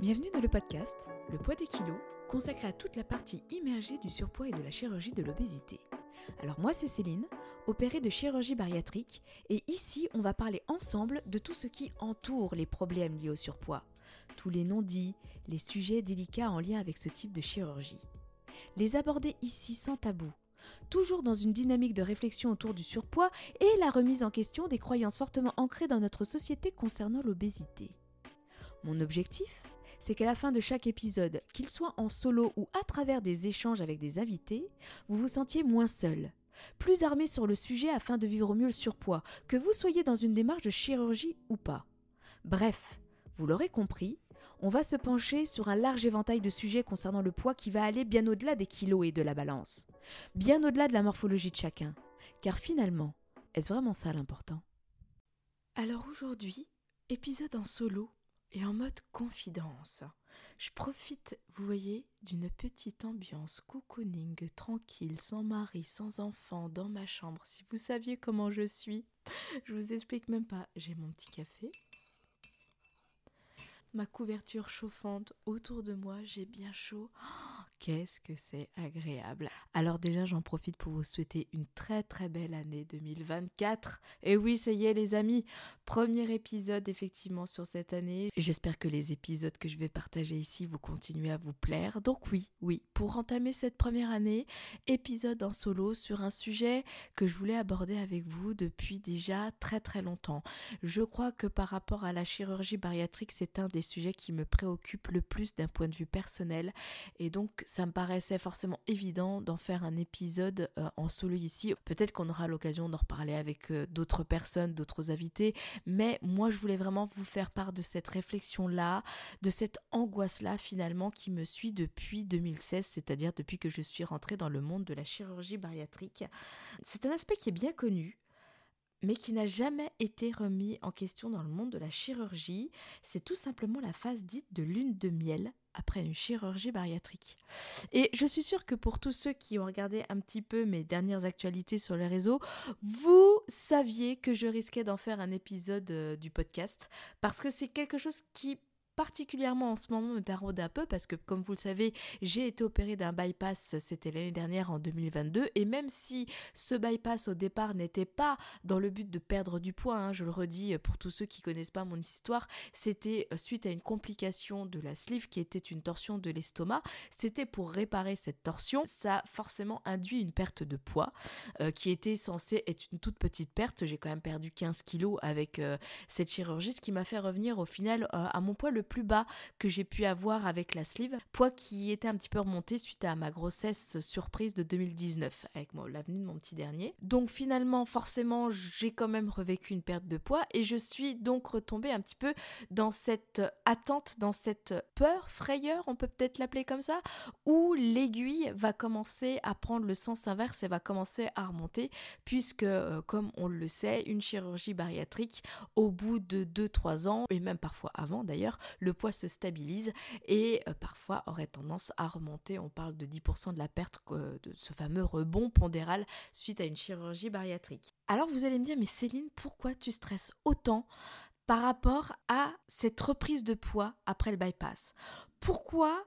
Bienvenue dans le podcast Le poids des kilos, consacré à toute la partie immergée du surpoids et de la chirurgie de l'obésité. Alors moi c'est Céline, opérée de chirurgie bariatrique, et ici on va parler ensemble de tout ce qui entoure les problèmes liés au surpoids, tous les non-dits, les sujets délicats en lien avec ce type de chirurgie. Les aborder ici sans tabou, toujours dans une dynamique de réflexion autour du surpoids et la remise en question des croyances fortement ancrées dans notre société concernant l'obésité. Mon objectif c'est qu'à la fin de chaque épisode, qu'il soit en solo ou à travers des échanges avec des invités, vous vous sentiez moins seul, plus armé sur le sujet afin de vivre au mieux le surpoids, que vous soyez dans une démarche de chirurgie ou pas. Bref, vous l'aurez compris, on va se pencher sur un large éventail de sujets concernant le poids qui va aller bien au-delà des kilos et de la balance, bien au-delà de la morphologie de chacun, car finalement, est-ce vraiment ça l'important? Alors aujourd'hui, épisode en solo et en mode confidence. Je profite, vous voyez, d'une petite ambiance cocooning, tranquille, sans mari, sans enfant, dans ma chambre. Si vous saviez comment je suis, je vous explique même pas. J'ai mon petit café, ma couverture chauffante autour de moi, j'ai bien chaud. Oh, qu'est-ce que c'est agréable. Alors déjà, j'en profite pour vous souhaiter une très très belle année 2024. Et oui, ça y est les amis, premier épisode effectivement sur cette année. J'espère que les épisodes que je vais partager ici vous continuent à vous plaire. Donc oui, oui, pour entamer cette première année, épisode en solo sur un sujet que je voulais aborder avec vous depuis déjà très très longtemps. Je crois que par rapport à la chirurgie bariatrique, c'est un des sujets qui me préoccupe le plus d'un point de vue personnel et donc ça me paraissait forcément évident d'en faire un épisode euh, en solo ici. Peut-être qu'on aura l'occasion d'en reparler avec euh, d'autres personnes, d'autres invités, mais moi, je voulais vraiment vous faire part de cette réflexion-là, de cette angoisse-là finalement qui me suit depuis 2016, c'est-à-dire depuis que je suis rentrée dans le monde de la chirurgie bariatrique. C'est un aspect qui est bien connu, mais qui n'a jamais été remis en question dans le monde de la chirurgie. C'est tout simplement la phase dite de lune de miel après une chirurgie bariatrique. Et je suis sûre que pour tous ceux qui ont regardé un petit peu mes dernières actualités sur les réseaux, vous saviez que je risquais d'en faire un épisode euh, du podcast parce que c'est quelque chose qui particulièrement en ce moment me taraude un peu parce que comme vous le savez, j'ai été opéré d'un bypass, c'était l'année dernière en 2022 et même si ce bypass au départ n'était pas dans le but de perdre du poids, hein, je le redis pour tous ceux qui connaissent pas mon histoire, c'était euh, suite à une complication de la sleeve qui était une torsion de l'estomac, c'était pour réparer cette torsion, ça a forcément induit une perte de poids euh, qui était censée être une toute petite perte, j'ai quand même perdu 15 kilos avec euh, cette chirurgie, ce qui m'a fait revenir au final à mon poids le plus bas que j'ai pu avoir avec la sleeve, poids qui était un petit peu remonté suite à ma grossesse surprise de 2019 avec l'avenue de mon petit dernier. Donc finalement, forcément, j'ai quand même revécu une perte de poids et je suis donc retombée un petit peu dans cette attente, dans cette peur, frayeur, on peut peut-être l'appeler comme ça, où l'aiguille va commencer à prendre le sens inverse et va commencer à remonter puisque, euh, comme on le sait, une chirurgie bariatrique, au bout de 2-3 ans, et même parfois avant d'ailleurs, le poids se stabilise et euh, parfois aurait tendance à remonter. On parle de 10% de la perte de ce fameux rebond pondéral suite à une chirurgie bariatrique. Alors vous allez me dire, mais Céline, pourquoi tu stresses autant par rapport à cette reprise de poids après le bypass? Pourquoi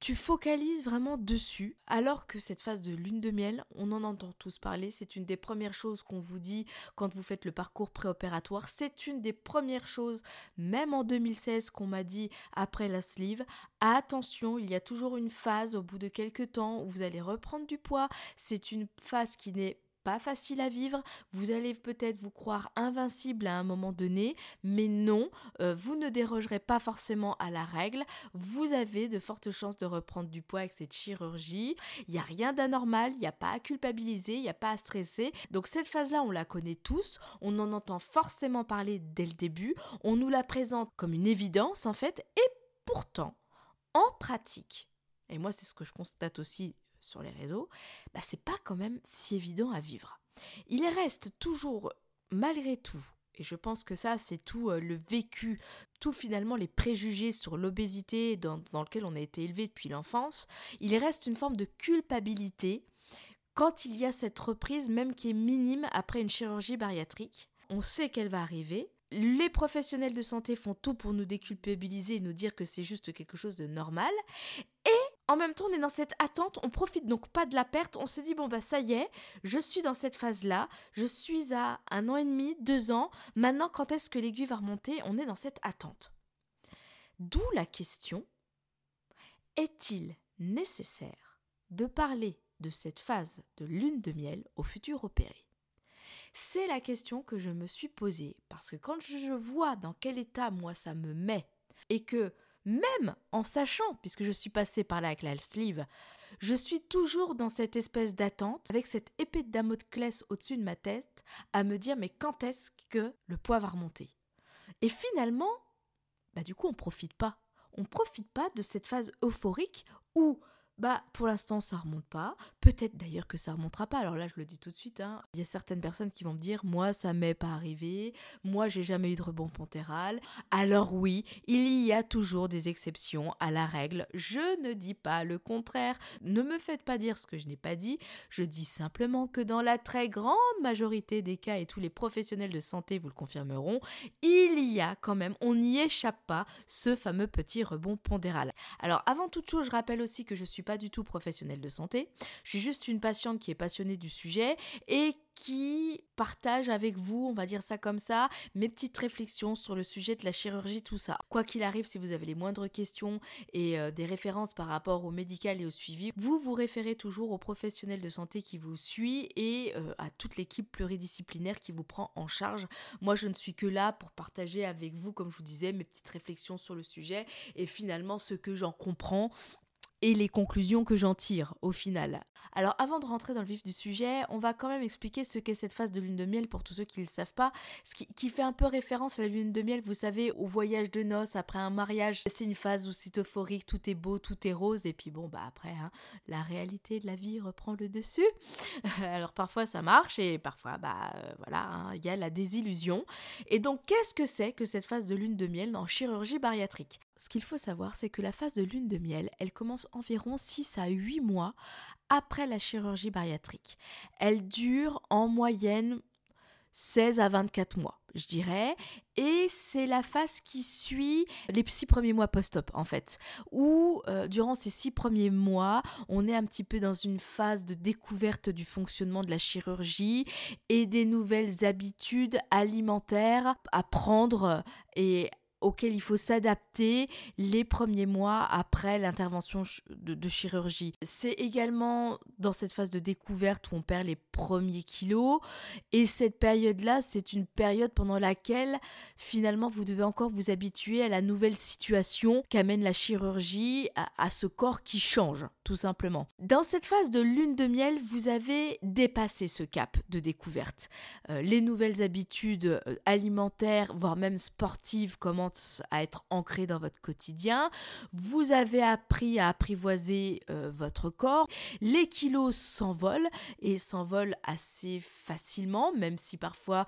tu focalises vraiment dessus, alors que cette phase de lune de miel, on en entend tous parler, c'est une des premières choses qu'on vous dit quand vous faites le parcours préopératoire, c'est une des premières choses, même en 2016, qu'on m'a dit après la sleeve, attention, il y a toujours une phase au bout de quelques temps où vous allez reprendre du poids, c'est une phase qui n'est pas facile à vivre, vous allez peut-être vous croire invincible à un moment donné, mais non, euh, vous ne dérogerez pas forcément à la règle, vous avez de fortes chances de reprendre du poids avec cette chirurgie, il n'y a rien d'anormal, il n'y a pas à culpabiliser, il n'y a pas à stresser, donc cette phase-là, on la connaît tous, on en entend forcément parler dès le début, on nous la présente comme une évidence en fait, et pourtant, en pratique, et moi c'est ce que je constate aussi sur les réseaux, bah, c'est pas quand même si évident à vivre. Il reste toujours, malgré tout, et je pense que ça, c'est tout euh, le vécu, tout finalement les préjugés sur l'obésité dans, dans, lequel on a été élevé depuis l'enfance, il reste une forme de culpabilité quand il y a cette reprise, même qui est minime après une chirurgie bariatrique. On sait qu'elle va arriver, les professionnels de santé font tout pour nous déculpabiliser et nous dire que c'est juste quelque chose de normal. Et en même temps, on est dans cette attente, on profite donc pas de la perte, on se dit bon bah ça y est, je suis dans cette phase-là, je suis à un an et demi, deux ans, maintenant quand est-ce que l'aiguille va remonter? On est dans cette attente. D'où la question, est-il nécessaire de parler de cette phase de lune de miel au futur opéré? C'est la question que je me suis posée, parce que quand je vois dans quel état moi ça me met, et que même en sachant, puisque je suis passée par là avec la sleeve, je suis toujours dans cette espèce d'attente, avec cette épée de Damoclès au-dessus de ma tête, à me dire mais quand est-ce que le poids va remonter? Et finalement, bah du coup on profite pas. On profite pas de cette phase euphorique où bah, pour l'instant, ça remonte pas. Peut-être d'ailleurs que ça remontera pas. Alors là, je le dis tout de suite. Hein. Il y a certaines personnes qui vont me dire Moi, ça m'est pas arrivé. Moi, j'ai jamais eu de rebond pontéral. Alors, oui, il y a toujours des exceptions à la règle. Je ne dis pas le contraire. Ne me faites pas dire ce que je n'ai pas dit. Je dis simplement que dans la très grande majorité des cas, et tous les professionnels de santé vous le confirmeront, il y a quand même, on n'y échappe pas, ce fameux petit rebond pondéral. Alors, avant toute chose, je rappelle aussi que je suis pas du tout professionnelle de santé. Je suis juste une patiente qui est passionnée du sujet et qui partage avec vous, on va dire ça comme ça, mes petites réflexions sur le sujet de la chirurgie, tout ça. Quoi qu'il arrive, si vous avez les moindres questions et euh, des références par rapport au médical et au suivi, vous vous référez toujours au professionnel de santé qui vous suit et euh, à toute l'équipe pluridisciplinaire qui vous prend en charge. Moi, je ne suis que là pour partager avec vous, comme je vous disais, mes petites réflexions sur le sujet et finalement ce que j'en comprends et les conclusions que j'en tire au final. Alors avant de rentrer dans le vif du sujet, on va quand même expliquer ce qu'est cette phase de lune de miel pour tous ceux qui ne le savent pas, ce qui, fait un peu référence à la lune de miel, vous savez, au voyage de noces après un mariage. C'est une phase où c'est euphorique, tout est beau, tout est rose, et puis bon, bah après, hein, la réalité de la vie reprend le dessus. Alors parfois ça marche, et parfois, bah euh, voilà, hein, il y a la désillusion. Et donc qu'est-ce que c'est que cette phase de lune de miel en chirurgie bariatrique? Ce qu'il faut savoir, c'est que la phase de lune de miel, elle commence environ 6 à 8 mois après la chirurgie bariatrique. Elle dure en moyenne 16 à 24 mois, je dirais, et c'est la phase qui suit les six premiers mois post-op, en fait, où euh, durant ces six premiers mois, on est un petit peu dans une phase de découverte du fonctionnement de la chirurgie et des nouvelles habitudes alimentaires à prendre et auquel il faut s'adapter les premiers mois après l'intervention de, chirurgie. C'est également dans cette phase de découverte où on perd les premiers kilos et cette période-là, c'est une période pendant laquelle finalement vous devez encore vous habituer à la nouvelle situation qu'amène la chirurgie, à, ce corps qui change, tout simplement. Dans cette phase de lune de miel, vous avez dépassé ce cap de découverte. Euh, les nouvelles habitudes euh, alimentaires, voire même sportives, à être ancré dans votre quotidien. Vous avez appris à apprivoiser euh, votre corps. Les kilos s'envolent et s'envolent assez facilement, même si parfois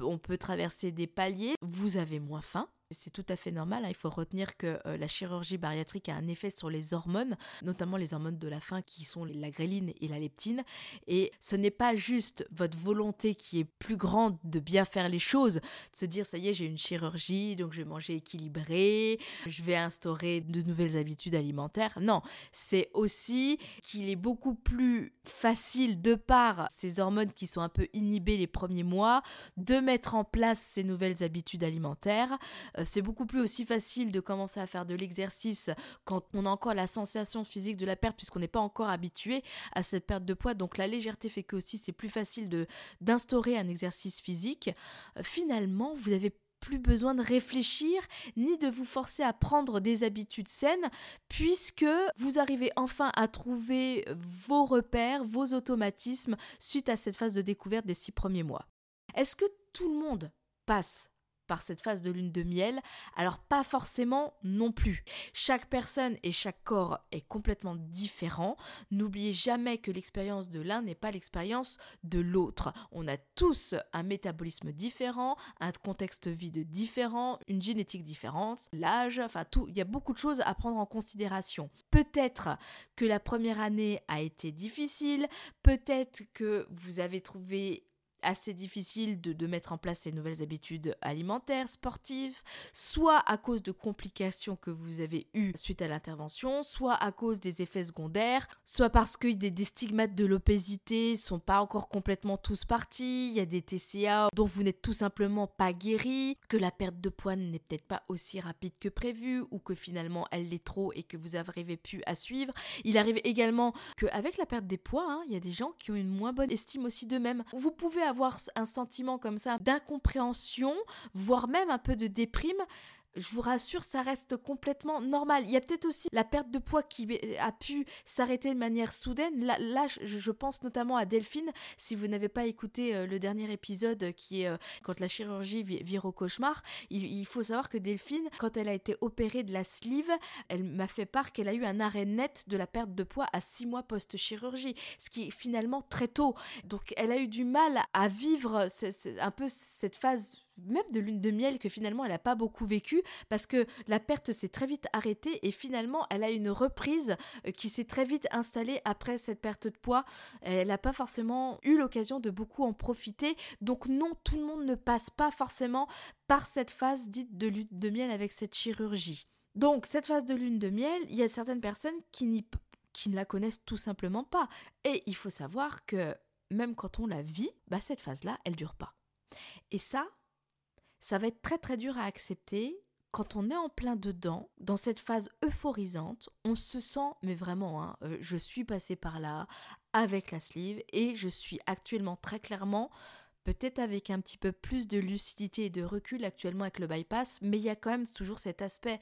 on peut traverser des paliers. Vous avez moins faim c'est tout à fait normal. Hein. Il faut retenir que euh, la chirurgie bariatrique a un effet sur les hormones, notamment les hormones de la faim qui sont la gréline et la leptine. Et ce n'est pas juste votre volonté qui est plus grande de bien faire les choses, de se dire ça y est, j'ai une chirurgie, donc je vais manger équilibré, je vais instaurer de nouvelles habitudes alimentaires. Non, c'est aussi qu'il est beaucoup plus facile de par ces hormones qui sont un peu inhibées les premiers mois de mettre en place ces nouvelles habitudes alimentaires euh, c'est beaucoup plus aussi facile de commencer à faire de l'exercice quand on a encore la sensation physique de la perte puisqu'on n'est pas encore habitué à cette perte de poids. Donc la légèreté fait que aussi c'est plus facile d'instaurer un exercice physique. Euh, finalement, vous avez plus besoin de réfléchir ni de vous forcer à prendre des habitudes saines puisque vous arrivez enfin à trouver vos repères, vos automatismes suite à cette phase de découverte des six premiers mois. Est-ce que tout le monde passe par cette phase de lune de miel Alors pas forcément non plus. Chaque personne et chaque corps est complètement différent. N'oubliez jamais que l'expérience de l'un n'est pas l'expérience de l'autre. On a tous un métabolisme différent, un contexte vie différent, une génétique différente, l'âge, enfin tout, il y a beaucoup de choses à prendre en considération. Peut-être que la première année a été difficile, peut-être que vous avez trouvé assez difficile de, mettre en place ces nouvelles habitudes alimentaires, sportives, soit à cause de complications que vous avez eues suite à l'intervention, soit à cause des effets secondaires, soit parce que des, des stigmates de l'obésité sont pas encore complètement tous partis, il y a des TCA dont vous n'êtes tout simplement pas guéri, que la perte de poids n'est peut-être pas aussi rapide que prévu ou que finalement elle l'est trop et que vous n'arrivez plus à suivre. Il arrive également qu'avec la perte des poids, hein, il y a des gens qui ont une moins bonne estime aussi d'eux-mêmes. Vous pouvez avoir un sentiment comme ça d'incompréhension, voire même un peu de déprime je vous rassure, ça reste complètement normal. Il y a peut-être aussi la perte de poids qui a pu s'arrêter de manière soudaine. Là, je, pense notamment à Delphine. Si vous n'avez pas écouté euh, le dernier épisode euh, qui est euh, quand la chirurgie vire au cauchemar, il, faut savoir que Delphine, quand elle a été opérée de la sleeve, elle m'a fait part qu'elle a eu un arrêt net de la perte de poids à six mois post-chirurgie, ce qui est finalement très tôt. Donc elle a eu du mal à vivre un peu cette phase même de lune de miel que finalement elle n'a pas beaucoup vécu parce que la perte s'est très vite arrêtée et finalement elle a une reprise euh, qui s'est très vite installée après cette perte de poids. Elle n'a pas forcément eu l'occasion de beaucoup en profiter. Donc non, tout le monde ne passe pas forcément par cette phase dite de lune de miel avec cette chirurgie. Donc cette phase de lune de miel, il y a certaines personnes qui, qui ne la connaissent tout simplement pas. Et il faut savoir que même quand on la vit, bah cette phase-là, elle dure pas. Et ça, ça va être très très dur à accepter. Quand on est en plein dedans, dans cette phase euphorisante, on se sent, mais vraiment, hein, euh, je suis passée par là avec la sleeve et je suis actuellement très clairement, peut-être avec un petit peu plus de lucidité et de recul actuellement avec le bypass, mais il y a quand même toujours cet aspect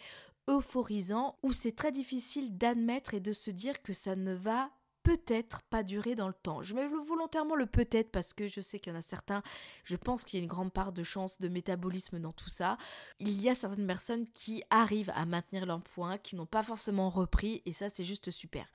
euphorisant où c'est très difficile d'admettre et de se dire que ça ne va peut-être pas durer dans le temps. Je mets volontairement le peut-être parce que je sais qu'il y en a certains, je pense qu'il y a une grande part de chance de métabolisme dans tout ça. Il y a certaines personnes qui arrivent à maintenir leur point, qui n'ont pas forcément repris et ça c'est juste super.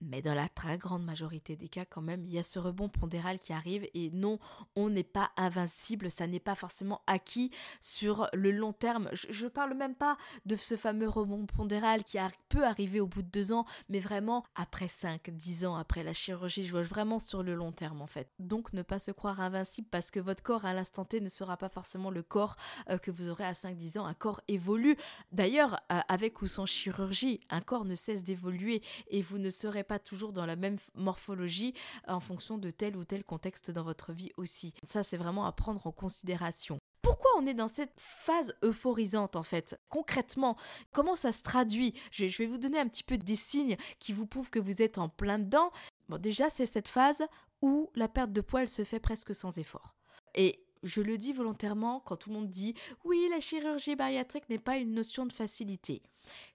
Mais dans la très grande majorité des cas, quand même, il y a ce rebond pondéral qui arrive et non, on n'est pas invincible, ça n'est pas forcément acquis sur le long terme. Je ne parle même pas de ce fameux rebond pondéral qui peut arriver au bout de deux ans, mais vraiment après 5, 10 ans après la chirurgie, je vois vraiment sur le long terme en fait. Donc ne pas se croire invincible parce que votre corps à l'instant T ne sera pas forcément le corps euh, que vous aurez à 5-10 ans. Un corps évolue. D'ailleurs, euh, avec ou sans chirurgie, un corps ne cesse d'évoluer et vous ne serez pas toujours dans la même morphologie en fonction de tel ou tel contexte dans votre vie aussi. Ça, c'est vraiment à prendre en considération. Pourquoi on est dans cette phase euphorisante en fait Concrètement, comment ça se traduit? Je, vais vous donner un petit peu des signes qui vous prouvent que vous êtes en plein dedans. Bon, déjà, c'est cette phase où la perte de poids, elle se fait presque sans effort. Et je le dis volontairement quand tout le monde dit oui, la chirurgie bariatrique n'est pas une notion de facilité.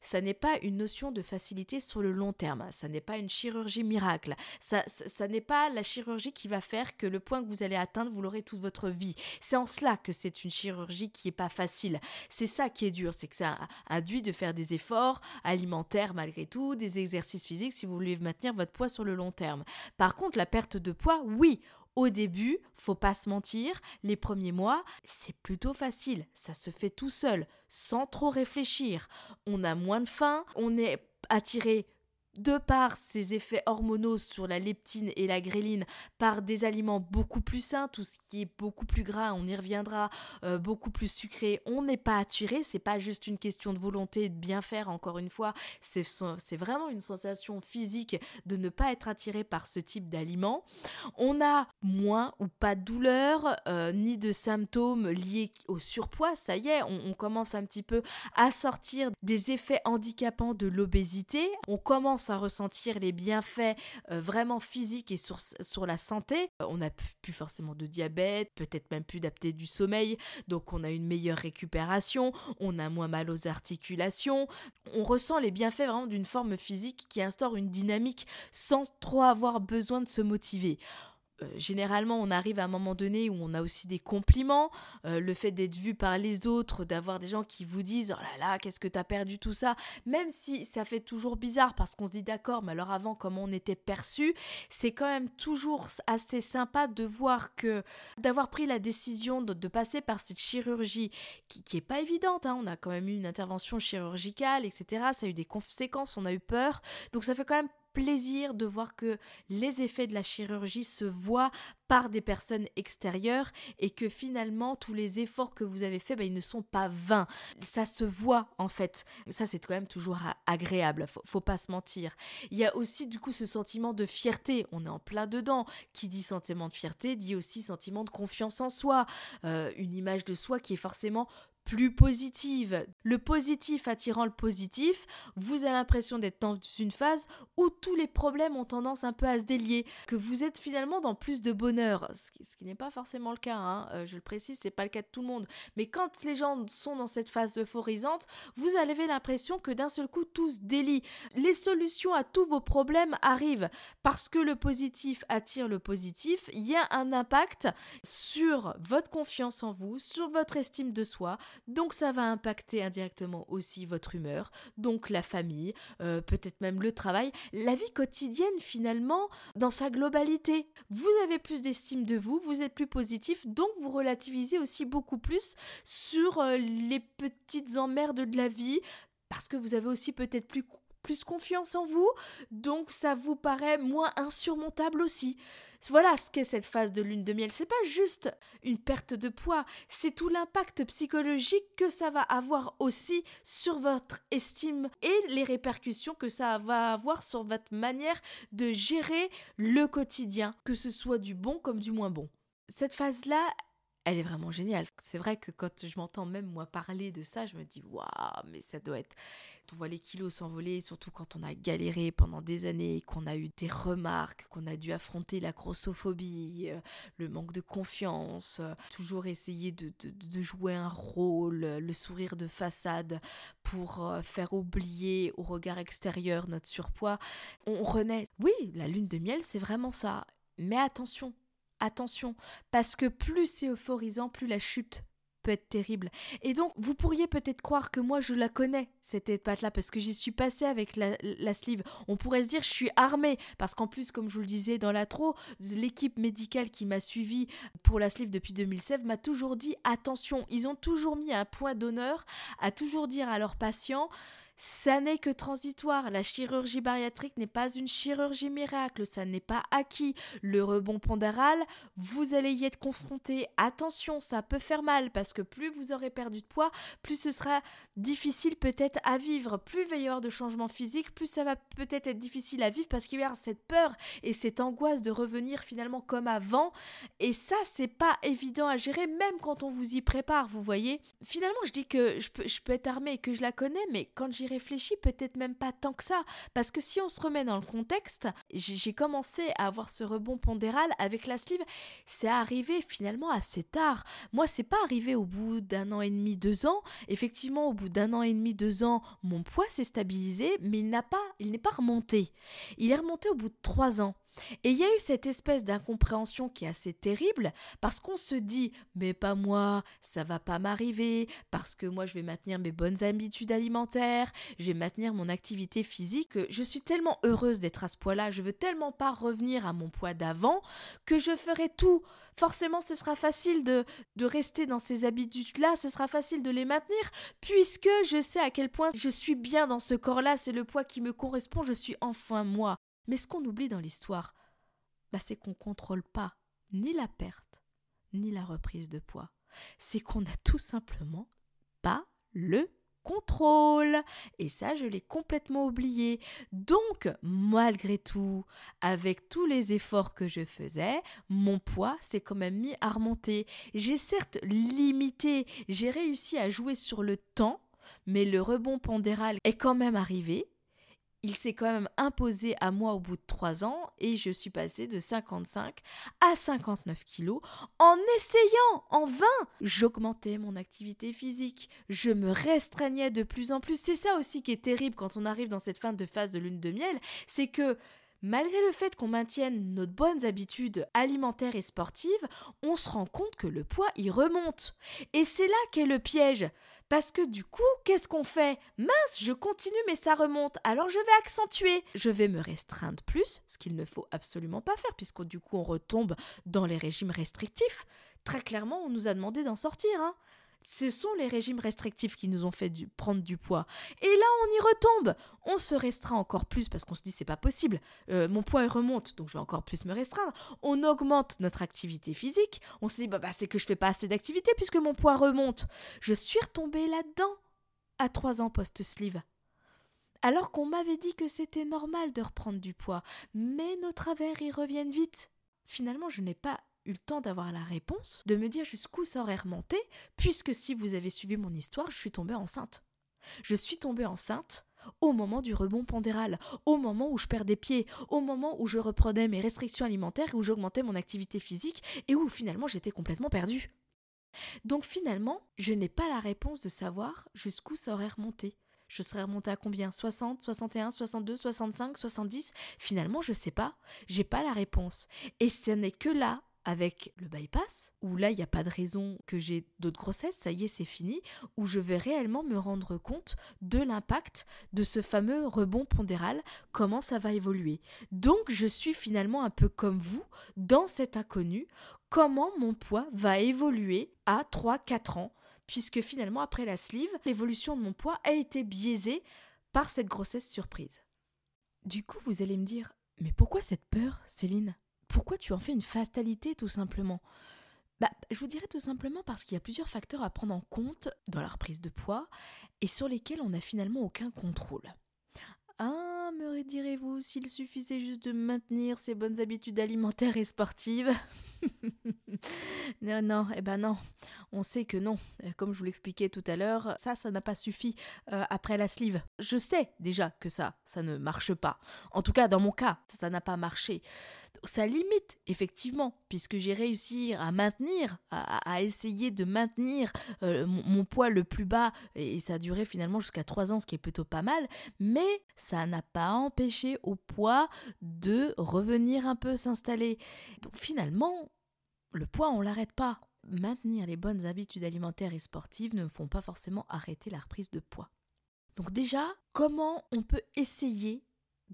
Ça n'est pas une notion de facilité sur le long terme. Ça n'est pas une chirurgie miracle. Ça, n'est pas la chirurgie qui va faire que le point que vous allez atteindre, vous l'aurez toute votre vie. C'est en cela que c'est une chirurgie qui n'est pas facile. C'est ça qui est dur, c'est que ça induit de faire des efforts alimentaires malgré tout, des exercices physiques si vous voulez maintenir votre poids sur le long terme. Par contre, la perte de poids, oui, au début, faut pas se mentir, les premiers mois, c'est plutôt facile, ça se fait tout seul, sans trop réfléchir. On a moins de faim, on est attiré de par ces effets hormonaux sur la leptine et la gréline, par des aliments beaucoup plus sains, tout ce qui est beaucoup plus gras, on y reviendra, euh, beaucoup plus sucré, on n'est pas attiré, c'est pas juste une question de volonté de bien faire, encore une fois, c'est vraiment une sensation physique de ne pas être attiré par ce type d'aliments. On a moins ou pas de douleur, euh, ni de symptômes liés au surpoids, ça y est, on, on commence un petit peu à sortir des effets handicapants de l'obésité, on commence à ressentir les bienfaits euh, vraiment physiques et sur, la santé. Euh, on n'a plus forcément de diabète, peut-être même plus d'apnée du sommeil, donc on a une meilleure récupération, on a moins mal aux articulations, on ressent les bienfaits vraiment d'une forme physique qui instaure une dynamique sans trop avoir besoin de se motiver. Euh, généralement, on arrive à un moment donné où on a aussi des compliments, euh, le fait d'être vu par les autres, d'avoir des gens qui vous disent Oh là là, qu'est-ce que t'as perdu tout ça Même si ça fait toujours bizarre parce qu'on se dit d'accord, mais alors avant, comment on était perçu, c'est quand même toujours assez sympa de voir que d'avoir pris la décision de, passer par cette chirurgie qui, qui est pas évidente, hein. on a quand même eu une intervention chirurgicale, etc. Ça a eu des conséquences, on a eu peur, donc ça fait quand même plaisir de voir que les effets de la chirurgie se voient par des personnes extérieures et que finalement tous les efforts que vous avez faits, ben, ils ne sont pas vains. Ça se voit en fait. Ça c'est quand même toujours agréable, faut, faut pas se mentir. Il y a aussi du coup ce sentiment de fierté, on est en plein dedans. Qui dit sentiment de fierté dit aussi sentiment de confiance en soi, euh, une image de soi qui est forcément plus positive. Le positif attirant le positif, vous avez l'impression d'être dans une phase où tous les problèmes ont tendance un peu à se délier, que vous êtes finalement dans plus de bonheur, ce qui, n'est pas forcément le cas, hein. euh, je le précise, c'est pas le cas de tout le monde. Mais quand les gens sont dans cette phase euphorisante, vous avez l'impression que d'un seul coup tout se délie. Les solutions à tous vos problèmes arrivent parce que le positif attire le positif, il y a un impact sur votre confiance en vous, sur votre estime de soi, donc ça va impacter indirectement aussi votre humeur, donc la famille, euh, peut-être même le travail, la vie quotidienne finalement dans sa globalité. Vous avez plus d'estime de vous, vous êtes plus positif, donc vous relativisez aussi beaucoup plus sur euh, les petites emmerdes de la vie, parce que vous avez aussi peut-être plus plus confiance en vous, donc ça vous paraît moins insurmontable aussi. Voilà ce qu'est cette phase de lune de miel. C'est pas juste une perte de poids, c'est tout l'impact psychologique que ça va avoir aussi sur votre estime et les répercussions que ça va avoir sur votre manière de gérer le quotidien, que ce soit du bon comme du moins bon. Cette phase-là, elle est vraiment géniale. C'est vrai que quand je m'entends même moi parler de ça, je me dis waouh, mais ça doit être on voit les kilos s'envoler, surtout quand on a galéré pendant des années, qu'on a eu des remarques, qu'on a dû affronter la grossophobie, euh, le manque de confiance, euh, toujours essayer de, jouer un rôle, le sourire de façade pour euh, faire oublier au regard extérieur notre surpoids. On renaît. Oui, la lune de miel, c'est vraiment ça. Mais attention, attention, parce que plus c'est euphorisant, plus la chute peut être terrible. Et donc, vous pourriez peut-être croire que moi, je la connais, cette étape-là, parce que j'y suis passée avec la, la, sleeve. On pourrait se dire, je suis armée, parce qu'en plus, comme je vous le disais dans l'intro, l'équipe médicale qui m'a suivi pour la sleeve depuis 2016 m'a toujours dit, attention, ils ont toujours mis un point d'honneur à toujours dire à leurs patients, ça n'est que transitoire. La chirurgie bariatrique n'est pas une chirurgie miracle. Ça n'est pas acquis. Le rebond pondéral, vous allez y être confronté. Attention, ça peut faire mal parce que plus vous aurez perdu de poids, plus ce sera difficile peut-être à vivre. Plus il va y avoir de changements physiques, plus ça va peut-être être difficile à vivre parce qu'il y a cette peur et cette angoisse de revenir finalement comme avant. Et ça, c'est pas évident à gérer, même quand on vous y prépare, vous voyez. Finalement, je dis que je peux, être armée et que je la connais, mais quand j'y réfléchis, peut-être même pas tant que ça. Parce que si on se remet dans le contexte, j'ai commencé à avoir ce rebond pondéral avec la sleeve. C'est arrivé finalement assez tard. Moi, c'est pas arrivé au bout d'un an et demi, deux ans. Effectivement, au bout d'un an et demi, deux ans, mon poids s'est stabilisé, mais il n'a pas, il n'est pas remonté. Il est remonté au bout de trois ans. Et il y a eu cette espèce d'incompréhension qui est assez terrible parce qu'on se dit mais pas moi, ça va pas m'arriver parce que moi je vais maintenir mes bonnes habitudes alimentaires, je vais maintenir mon activité physique, je suis tellement heureuse d'être à ce poids-là, je veux tellement pas revenir à mon poids d'avant que je ferai tout. Forcément, ce sera facile de, de rester dans ces habitudes-là, ce sera facile de les maintenir puisque je sais à quel point je suis bien dans ce corps-là, c'est le poids qui me correspond, je suis enfin moi. Mais ce qu'on oublie dans l'histoire, bah, c'est qu'on ne contrôle pas ni la perte, ni la reprise de poids. C'est qu'on n'a tout simplement pas le contrôle. Et ça, je l'ai complètement oublié. Donc, malgré tout, avec tous les efforts que je faisais, mon poids s'est quand même mis à remonter. J'ai certes limité, j'ai réussi à jouer sur le temps, mais le rebond pondéral est quand même arrivé il s'est quand même imposé à moi au bout de trois ans et je suis passée de 55 à 59 kilos en essayant, en vain. J'augmentais mon activité physique, je me restreignais de plus en plus. C'est ça aussi qui est terrible quand on arrive dans cette fin de phase de lune de miel, c'est que Malgré le fait qu'on maintienne nos bonnes habitudes alimentaires et sportives, on se rend compte que le poids y remonte. Et c'est là qu'est le piège. Parce que du coup, qu'est-ce qu'on fait? Mince, je continue mais ça remonte, alors je vais accentuer. Je vais me restreindre plus, ce qu'il ne faut absolument pas faire, puisque du coup on retombe dans les régimes restrictifs. Très clairement, on nous a demandé d'en sortir. Hein Ce sont les régimes restrictifs qui nous ont fait prendre du poids. Et là, on y retombe. On se restreint encore plus parce qu'on se dit c'est pas possible. Euh, mon poids remonte, donc je vais encore plus me restreindre. On augmente notre activité physique. On se dit bah, bah c'est que je fais pas assez d'activité puisque mon poids remonte. Je suis retombée là-dedans à trois ans post-sleeve. Alors qu'on m'avait dit que c'était normal de reprendre du poids, mais nos travers y reviennent vite. Finalement, je n'ai pas eu le temps d'avoir la réponse, de me dire jusqu'où ça aurait remonté, puisque si vous avez suivi mon histoire, je suis tombée enceinte. Je suis tombée enceinte au moment du rebond pondéral, au moment où je perdais pied, au moment où je reprenais mes restrictions alimentaires, où j'augmentais mon activité physique et où finalement j'étais complètement perdue. Donc finalement, je n'ai pas la réponse de savoir jusqu'où ça aurait remonté. Je serais remontée à combien? 60, 61, 62, 65, 70 Finalement, je ne sais pas. J'ai pas la réponse. Et ce n'est que là, avec le bypass, où là, il n'y a pas de raison que j'ai d'autres grossesses, ça y est, c'est fini, où je vais réellement me rendre compte de l'impact de ce fameux rebond pondéral, comment ça va évoluer. Donc, je suis finalement un peu comme vous, dans cet inconnu, comment mon poids va évoluer à 3-4 ans, puisque finalement, après la sleeve, l'évolution de mon poids a été biaisée par cette grossesse surprise. Du coup, vous allez me dire, mais pourquoi cette peur, Céline? Pourquoi tu en fais une fatalité tout simplement? Bah, je vous dirais tout simplement parce qu'il y a plusieurs facteurs à prendre en compte dans la reprise de poids et sur lesquels on n'a finalement aucun contrôle. Ah, me direz-vous, s'il suffisait juste de maintenir ses bonnes habitudes alimentaires et sportives Non, non, eh ben non. On sait que non. Comme je vous l'expliquais tout à l'heure, ça, ça n'a pas suffi euh, après la sleeve. Je sais déjà que ça, ça ne marche pas. En tout cas, dans mon cas, ça n'a pas marché ça limite, effectivement, puisque j'ai réussi à maintenir, à, essayer de maintenir euh, mon, poids le plus bas, et, ça a duré finalement jusqu'à 3 ans, ce qui est plutôt pas mal, mais ça n'a pas empêché au poids de revenir un peu s'installer. Donc finalement, le poids, on l'arrête pas. Maintenir les bonnes habitudes alimentaires et sportives ne font pas forcément arrêter la reprise de poids. Donc déjà, comment on peut essayer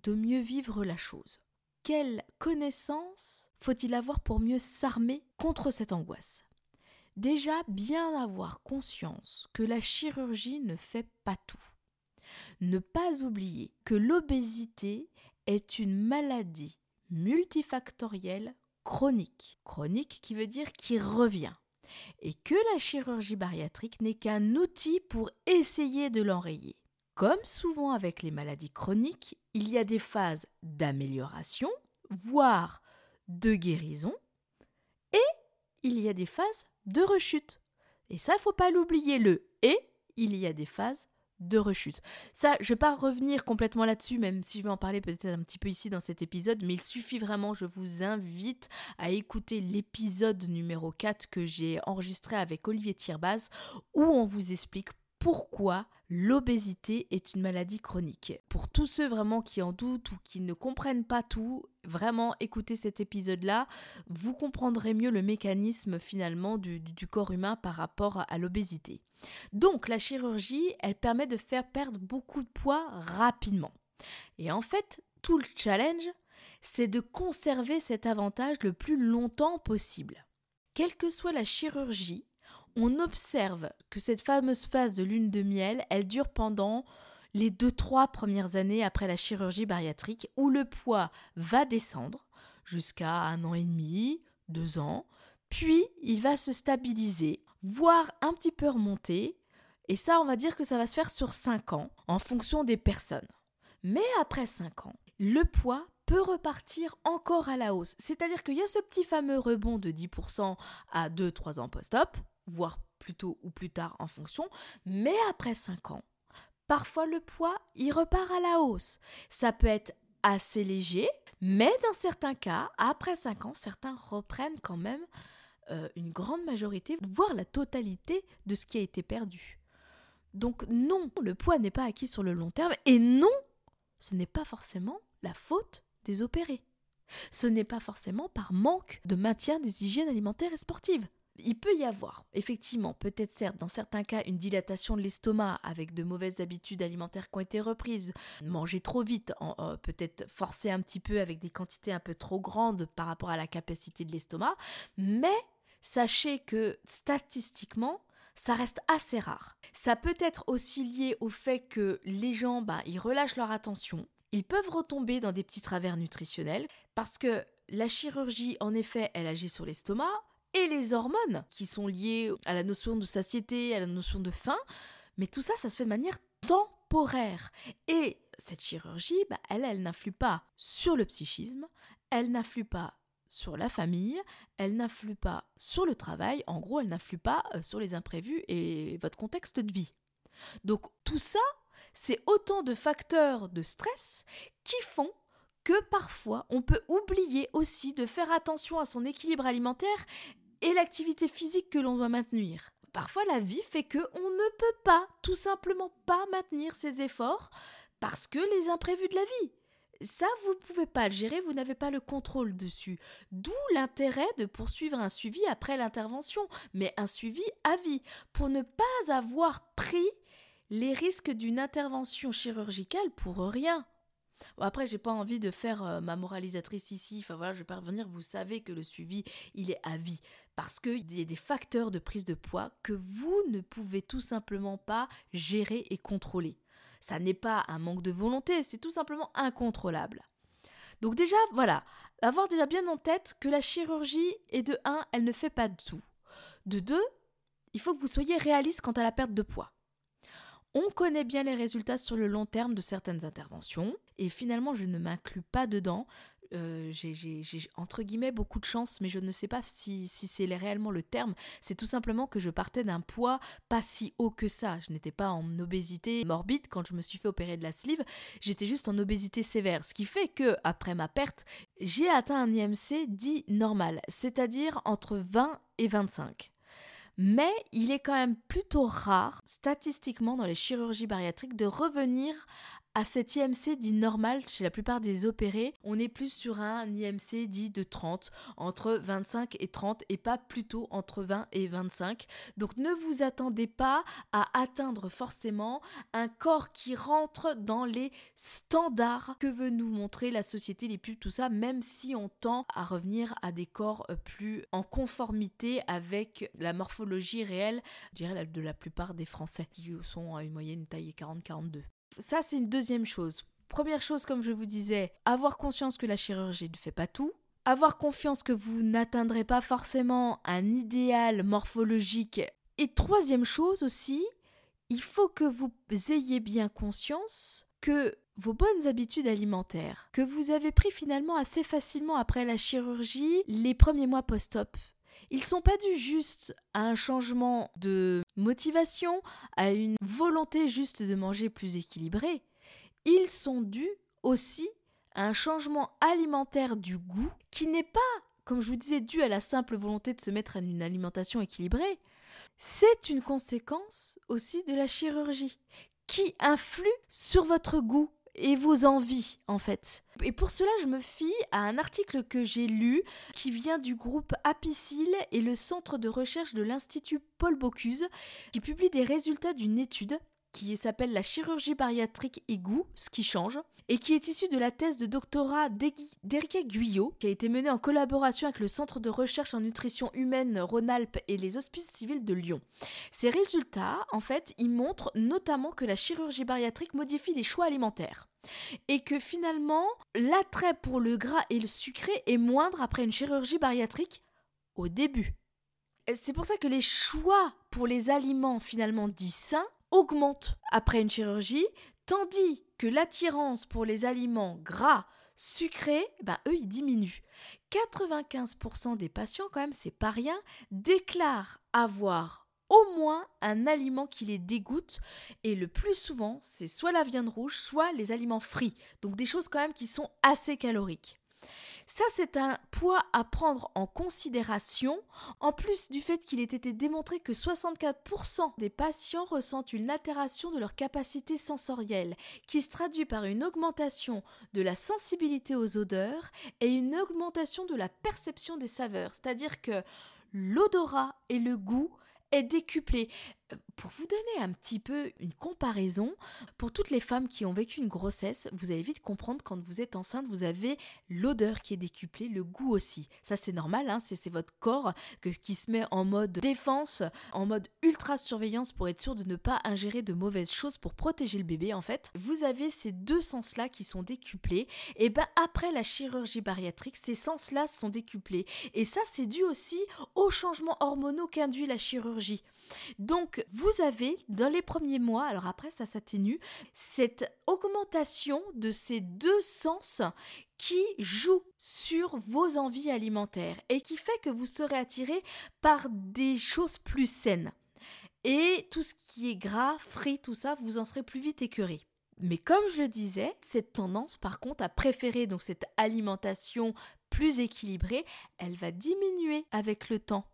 de mieux vivre la chose? Quelle connaissance faut-il avoir pour mieux s'armer contre cette angoisse? Déjà, bien avoir conscience que la chirurgie ne fait pas tout. Ne pas oublier que l'obésité est une maladie multifactorielle chronique. Chronique qui veut dire qui revient. Et que la chirurgie bariatrique n'est qu'un outil pour essayer de l'enrayer. Comme souvent avec les maladies chroniques, il y a des phases d'amélioration, voire de guérison, et il y a des phases de rechute. Et ça, il faut pas l'oublier, le et, il y a des phases de rechute. Ça, je ne vais pas revenir complètement là-dessus, même si je vais en parler peut-être un petit peu ici dans cet épisode, mais il suffit vraiment, je vous invite à écouter l'épisode numéro 4 que j'ai enregistré avec Olivier Tirbaz, où on vous explique pourquoi l'obésité est une maladie chronique. Pour tous ceux vraiment qui en doutent ou qui ne comprennent pas tout, vraiment écoutez cet épisode-là, vous comprendrez mieux le mécanisme finalement du, corps humain par rapport à l'obésité. Donc la chirurgie, elle permet de faire perdre beaucoup de poids rapidement. Et en fait, tout le challenge, c'est de conserver cet avantage le plus longtemps possible. Quelle que soit la chirurgie, on observe que cette fameuse phase de lune de miel, elle dure pendant les deux trois premières années après la chirurgie bariatrique, où le poids va descendre jusqu'à un an et demi, deux ans, puis il va se stabiliser, voire un petit peu remonter, et ça on va dire que ça va se faire sur cinq ans, en fonction des personnes. Mais après cinq ans, le poids peut repartir encore à la hausse. C'est-à-dire qu'il y a ce petit fameux rebond de 10% à 2-3 ans post-op, voire plus tôt ou plus tard en fonction, mais après 5 ans, parfois le poids, il repart à la hausse. Ça peut être assez léger, mais dans certains cas, après 5 ans, certains reprennent quand même euh, une grande majorité, voire la totalité de ce qui a été perdu. Donc non, le poids n'est pas acquis sur le long terme, et non, ce n'est pas forcément la faute des opérés. Ce n'est pas forcément par manque de maintien des hygiènes alimentaires et sportives. Il peut y avoir, effectivement, peut-être certes, dans certains cas, une dilatation de l'estomac avec de mauvaises habitudes alimentaires qui ont été reprises, manger trop vite, euh, peut-être forcer un petit peu avec des quantités un peu trop grandes par rapport à la capacité de l'estomac, mais sachez que statistiquement, ça reste assez rare. Ça peut être aussi lié au fait que les gens, bah, ils relâchent leur attention. Ils peuvent retomber dans des petits travers nutritionnels parce que la chirurgie, en effet, elle agit sur l'estomac et les hormones qui sont liées à la notion de satiété, à la notion de faim. Mais tout ça, ça se fait de manière temporaire. Et cette chirurgie, bah, elle, elle n'influe pas sur le psychisme, elle n'influe pas sur la famille, elle n'influe pas sur le travail, en gros, elle n'influe pas euh, sur les imprévus et votre contexte de vie. Donc tout ça, c'est autant de facteurs de stress qui font que parfois on peut oublier aussi de faire attention à son équilibre alimentaire et l'activité physique que l'on doit maintenir. Parfois la vie fait que on ne peut pas tout simplement pas maintenir ses efforts parce que les imprévus de la vie. Ça, vous ne pouvez pas le gérer, vous n'avez pas le contrôle dessus. D'où l'intérêt de poursuivre un suivi après l'intervention, mais un suivi à vie, pour ne pas avoir pris les risques d'une intervention chirurgicale pour rien. Bon, après, j'ai pas envie de faire euh, ma moralisatrice ici. Enfin voilà, je vais pas revenir. Vous savez que le suivi, il est à vie. Parce qu'il y a des facteurs de prise de poids que vous ne pouvez tout simplement pas gérer et contrôler. Ça n'est pas un manque de volonté, c'est tout simplement incontrôlable. Donc déjà, voilà, avoir déjà bien en tête que la chirurgie est de 1, elle ne fait pas tout. De 2, il faut que vous soyez réaliste quant à la perte de poids. On connaît bien les résultats sur le long terme de certaines interventions, et finalement je ne m'inclus pas dedans. Euh, j'ai entre guillemets beaucoup de chance, mais je ne sais pas si, c'est réellement le terme. C'est tout simplement que je partais d'un poids pas si haut que ça. Je n'étais pas en obésité morbide quand je me suis fait opérer de la sleeve. J'étais juste en obésité sévère, ce qui fait que après ma perte, j'ai atteint un IMC dit normal, c'est-à-dire entre 20 et 25. Mais il est quand même plutôt rare, statistiquement, dans les chirurgies bariatriques, de revenir à cet IMC dit normal chez la plupart des opérés, on est plus sur un IMC dit de 30, entre 25 et 30 et pas plutôt entre 20 et 25. Donc ne vous attendez pas à atteindre forcément un corps qui rentre dans les standards que veut nous montrer la société, les pubs, tout ça, même si on tend à revenir à des corps euh, plus en conformité avec la morphologie réelle, je dirais, de la plupart des Français qui sont à une moyenne taille 40-42. Ça, c'est une deuxième chose. Première chose, comme je vous disais, avoir conscience que la chirurgie ne fait pas tout. Avoir confiance que vous n'atteindrez pas forcément un idéal morphologique. Et troisième chose aussi, il faut que vous ayez bien conscience que vos bonnes habitudes alimentaires, que vous avez pris finalement assez facilement après la chirurgie les premiers mois post-op, ils sont pas dus juste à un changement de motivation, à une volonté juste de manger plus équilibré. Ils sont dus aussi à un changement alimentaire du goût qui n'est pas, comme je vous disais, dû à la simple volonté de se mettre à une alimentation équilibrée. C'est une conséquence aussi de la chirurgie qui influe sur votre goût et vos envies en fait. Et pour cela, je me fie à un article que j'ai lu qui vient du groupe Apicil et le centre de recherche de l'Institut Paul Bocuse qui publie des résultats d'une étude qui s'appelle La chirurgie bariatrique et goût, ce qui change, et qui est issue de la thèse de doctorat d'Erika Guyot, qui a été menée en collaboration avec le Centre de recherche en nutrition humaine Rhône-Alpes et les Hospices civils de Lyon. Ces résultats, en fait, ils montrent notamment que la chirurgie bariatrique modifie les choix alimentaires et que finalement l'attrait pour le gras et le sucré est moindre après une chirurgie bariatrique au début. C'est pour ça que les choix pour les aliments finalement dits sains augmente après une chirurgie, tandis que l'attirance pour les aliments gras, sucrés, ben eux, ils diminuent. 95% des patients, quand même, c'est pas rien, déclarent avoir au moins un aliment qui les dégoûte. Et le plus souvent, c'est soit la viande rouge, soit les aliments frits. Donc des choses quand même qui sont assez caloriques. Ça, c'est un poids à prendre en considération, en plus du fait qu'il ait été démontré que 64% des patients ressentent une altération de leur capacité sensorielle, qui se traduit par une augmentation de la sensibilité aux odeurs et une augmentation de la perception des saveurs. C'est-à-dire que l'odorat et le goût est décuplé. Pour vous donner un petit peu une comparaison, pour toutes les femmes qui ont vécu une grossesse, vous allez vite comprendre quand vous êtes enceinte, vous avez l'odeur qui est décuplée, le goût aussi. Ça c'est normal, hein, c'est votre corps qui se met en mode défense, en mode ultra surveillance pour être sûr de ne pas ingérer de mauvaises choses pour protéger le bébé en fait. Vous avez ces deux sens-là qui sont décuplés. Et ben après la chirurgie bariatrique, ces sens-là sont décuplés. Et ça c'est dû aussi aux changements hormonaux qu'induit la chirurgie. Donc vous avez dans les premiers mois, alors après ça s'atténue, cette augmentation de ces deux sens qui joue sur vos envies alimentaires et qui fait que vous serez attiré par des choses plus saines. Et tout ce qui est gras, frit, tout ça, vous en serez plus vite écœuré. Mais comme je le disais, cette tendance par contre à préférer donc cette alimentation plus équilibrée, elle va diminuer avec le temps.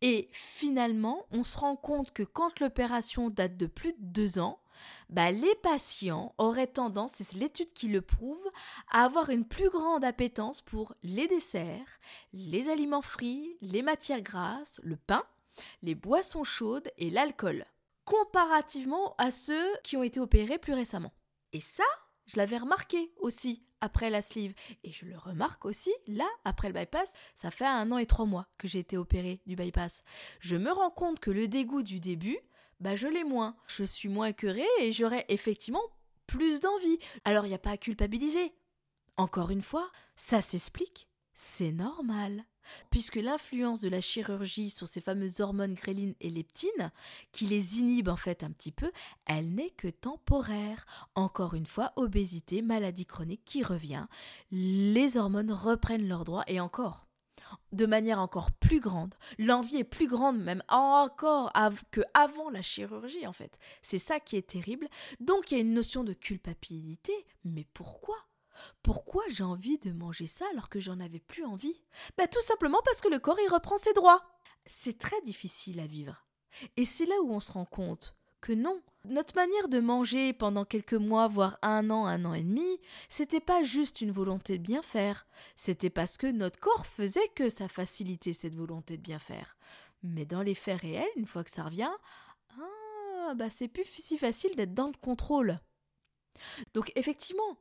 Et finalement, on se rend compte que quand l'opération date de plus de deux ans, bah, les patients auraient tendance, c'est l'étude qui le prouve, à avoir une plus grande appétence pour les desserts, les aliments frits, les matières grasses, le pain, les boissons chaudes et l'alcool, comparativement à ceux qui ont été opérés plus récemment. Et ça, je l'avais remarqué aussi après la sleeve. Et je le remarque aussi, là, après le bypass, ça fait un an et trois mois que j'ai été opéré du bypass. Je me rends compte que le dégoût du début, bah je l'ai moins. Je suis moins écœurée et j'aurai effectivement plus d'envie. Alors il n'y a pas à culpabiliser. Encore une fois, ça s'explique, c'est normal puisque l'influence de la chirurgie sur ces fameuses hormones grélines et leptines, qui les inhibent en fait un petit peu, elle n'est que temporaire. Encore une fois, obésité, maladie chronique qui revient, les hormones reprennent leurs droits et encore de manière encore plus grande. L'envie est plus grande même encore que avant la chirurgie en fait. C'est ça qui est terrible. Donc il y a une notion de culpabilité. Mais pourquoi? Pourquoi j'ai envie de manger ça alors que j'en avais plus envie? Bah tout simplement parce que le corps y reprend ses droits. C'est très difficile à vivre. Et c'est là où on se rend compte que non, notre manière de manger pendant quelques mois, voire un an, un an et demi, c'était pas juste une volonté de bien faire, c'était parce que notre corps faisait que ça facilitait cette volonté de bien faire. Mais dans les faits réels, une fois que ça revient, ah, bah c'est plus si facile d'être dans le contrôle. Donc effectivement,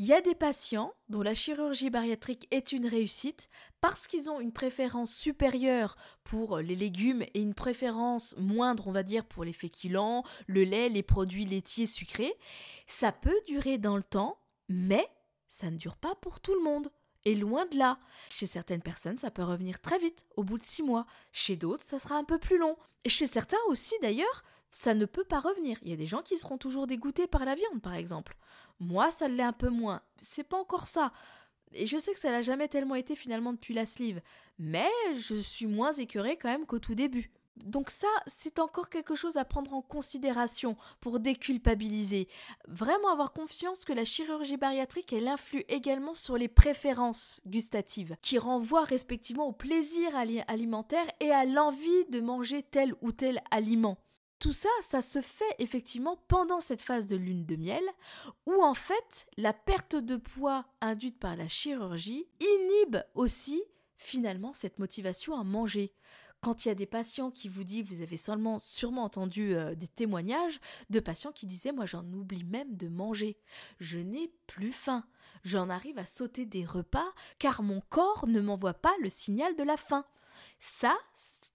il y a des patients dont la chirurgie bariatrique est une réussite parce qu'ils ont une préférence supérieure pour les légumes et une préférence moindre, on va dire, pour les féculents, le lait, les produits laitiers sucrés. Ça peut durer dans le temps, mais ça ne dure pas pour tout le monde. Et loin de là. Chez certaines personnes, ça peut revenir très vite, au bout de six mois. Chez d'autres, ça sera un peu plus long. Et chez certains aussi, d'ailleurs, ça ne peut pas revenir. Il y a des gens qui seront toujours dégoûtés par la viande, par exemple. Moi, ça l'est un peu moins. C'est pas encore ça. Et je sais que ça l'a jamais tellement été finalement depuis la sleeve. Mais je suis moins écœurée quand même qu'au tout début. Donc ça, c'est encore quelque chose à prendre en considération pour déculpabiliser. Vraiment avoir confiance que la chirurgie bariatrique, elle influe également sur les préférences gustatives, qui renvoient respectivement au plaisir alimentaire et à l'envie de manger tel ou tel aliment. Tout ça, ça se fait effectivement pendant cette phase de lune de miel, où en fait la perte de poids induite par la chirurgie inhibe aussi finalement cette motivation à manger. Quand il y a des patients qui vous disent, vous avez seulement sûrement entendu euh, des témoignages de patients qui disaient moi j'en oublie même de manger, je n'ai plus faim, j'en arrive à sauter des repas car mon corps ne m'envoie pas le signal de la faim. Ça,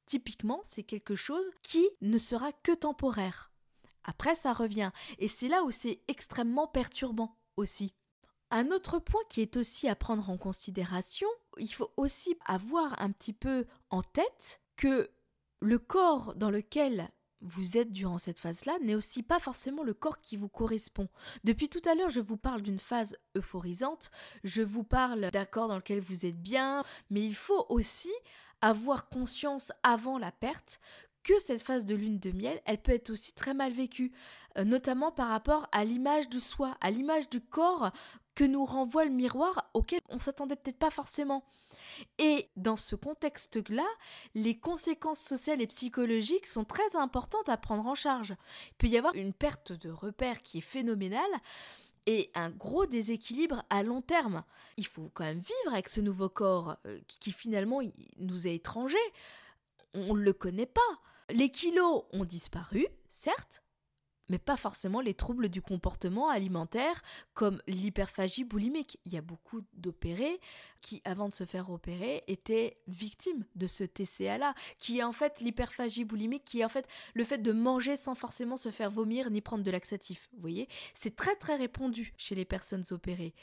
typiquement, c'est quelque chose qui ne sera que temporaire. Après, ça revient. Et c'est là où c'est extrêmement perturbant aussi. Un autre point qui est aussi à prendre en considération, il faut aussi avoir un petit peu en tête que le corps dans lequel vous êtes durant cette phase-là n'est aussi pas forcément le corps qui vous correspond. Depuis tout à l'heure, je vous parle d'une phase euphorisante, je vous parle d'un corps dans lequel vous êtes bien, mais il faut aussi avoir conscience avant la perte que cette phase de lune de miel, elle peut être aussi très mal vécue, euh, notamment par rapport à l'image de soi, à l'image du corps que nous renvoie le miroir auquel on s'attendait peut-être pas forcément. Et dans ce contexte-là, les conséquences sociales et psychologiques sont très importantes à prendre en charge. Il peut y avoir une perte de repère qui est phénoménale, et un gros déséquilibre à long terme. Il faut quand même vivre avec ce nouveau corps euh, qui, finalement nous est étranger. On ne le connaît pas. Les kilos ont disparu, certes, mais pas forcément les troubles du comportement alimentaire comme l'hyperphagie boulimique. Il y a beaucoup d'opérés qui, avant de se faire opérer, étaient victimes de ce TCA-là, qui est en fait l'hyperphagie boulimique, qui est en fait le fait de manger sans forcément se faire vomir ni prendre de laxatif. Vous voyez C'est très très répandu chez les personnes opérées.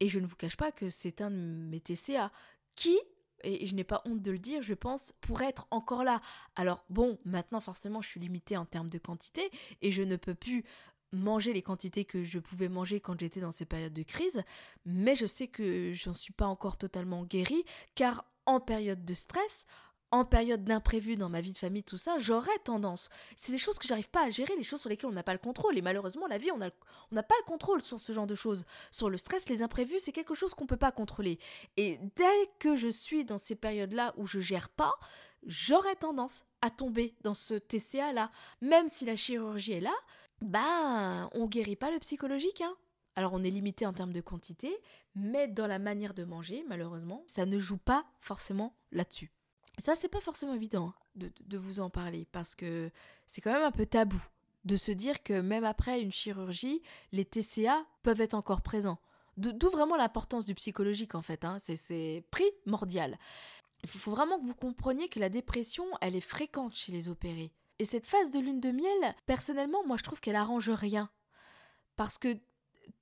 Et je ne vous cache pas que c'est un de mes TCA qui et je n'ai pas honte de le dire, je pense, pour être encore là. Alors bon, maintenant forcément je suis limitée en termes de quantité et je ne peux plus manger les quantités que je pouvais manger quand j'étais dans ces périodes de crise, mais je sais que j'en suis pas encore totalement guérie, car en période de stress, en période d'imprévu dans ma vie de famille, tout ça, j'aurais tendance. C'est des choses que j'arrive pas à gérer, les choses sur lesquelles on n'a pas le contrôle. Et malheureusement, la vie, on n'a pas le contrôle sur ce genre de choses. Sur le stress, les imprévus, c'est quelque chose qu'on peut pas contrôler. Et dès que je suis dans ces périodes-là où je gère pas, j'aurais tendance à tomber dans ce TCA-là. Même si la chirurgie est là, bah, on guérit pas le psychologique, hein. Alors on est limité en termes de quantité, mais dans la manière de manger, malheureusement, ça ne joue pas forcément là-dessus. Ça, c'est pas forcément évident hein, de, vous en parler parce que c'est quand même un peu tabou de se dire que même après une chirurgie, les TCA peuvent être encore présents. D'où vraiment l'importance du psychologique en fait, hein. c'est primordial. Il faut vraiment que vous compreniez que la dépression, elle est fréquente chez les opérés. Et cette phase de lune de miel, personnellement, moi je trouve qu'elle arrange rien. Parce que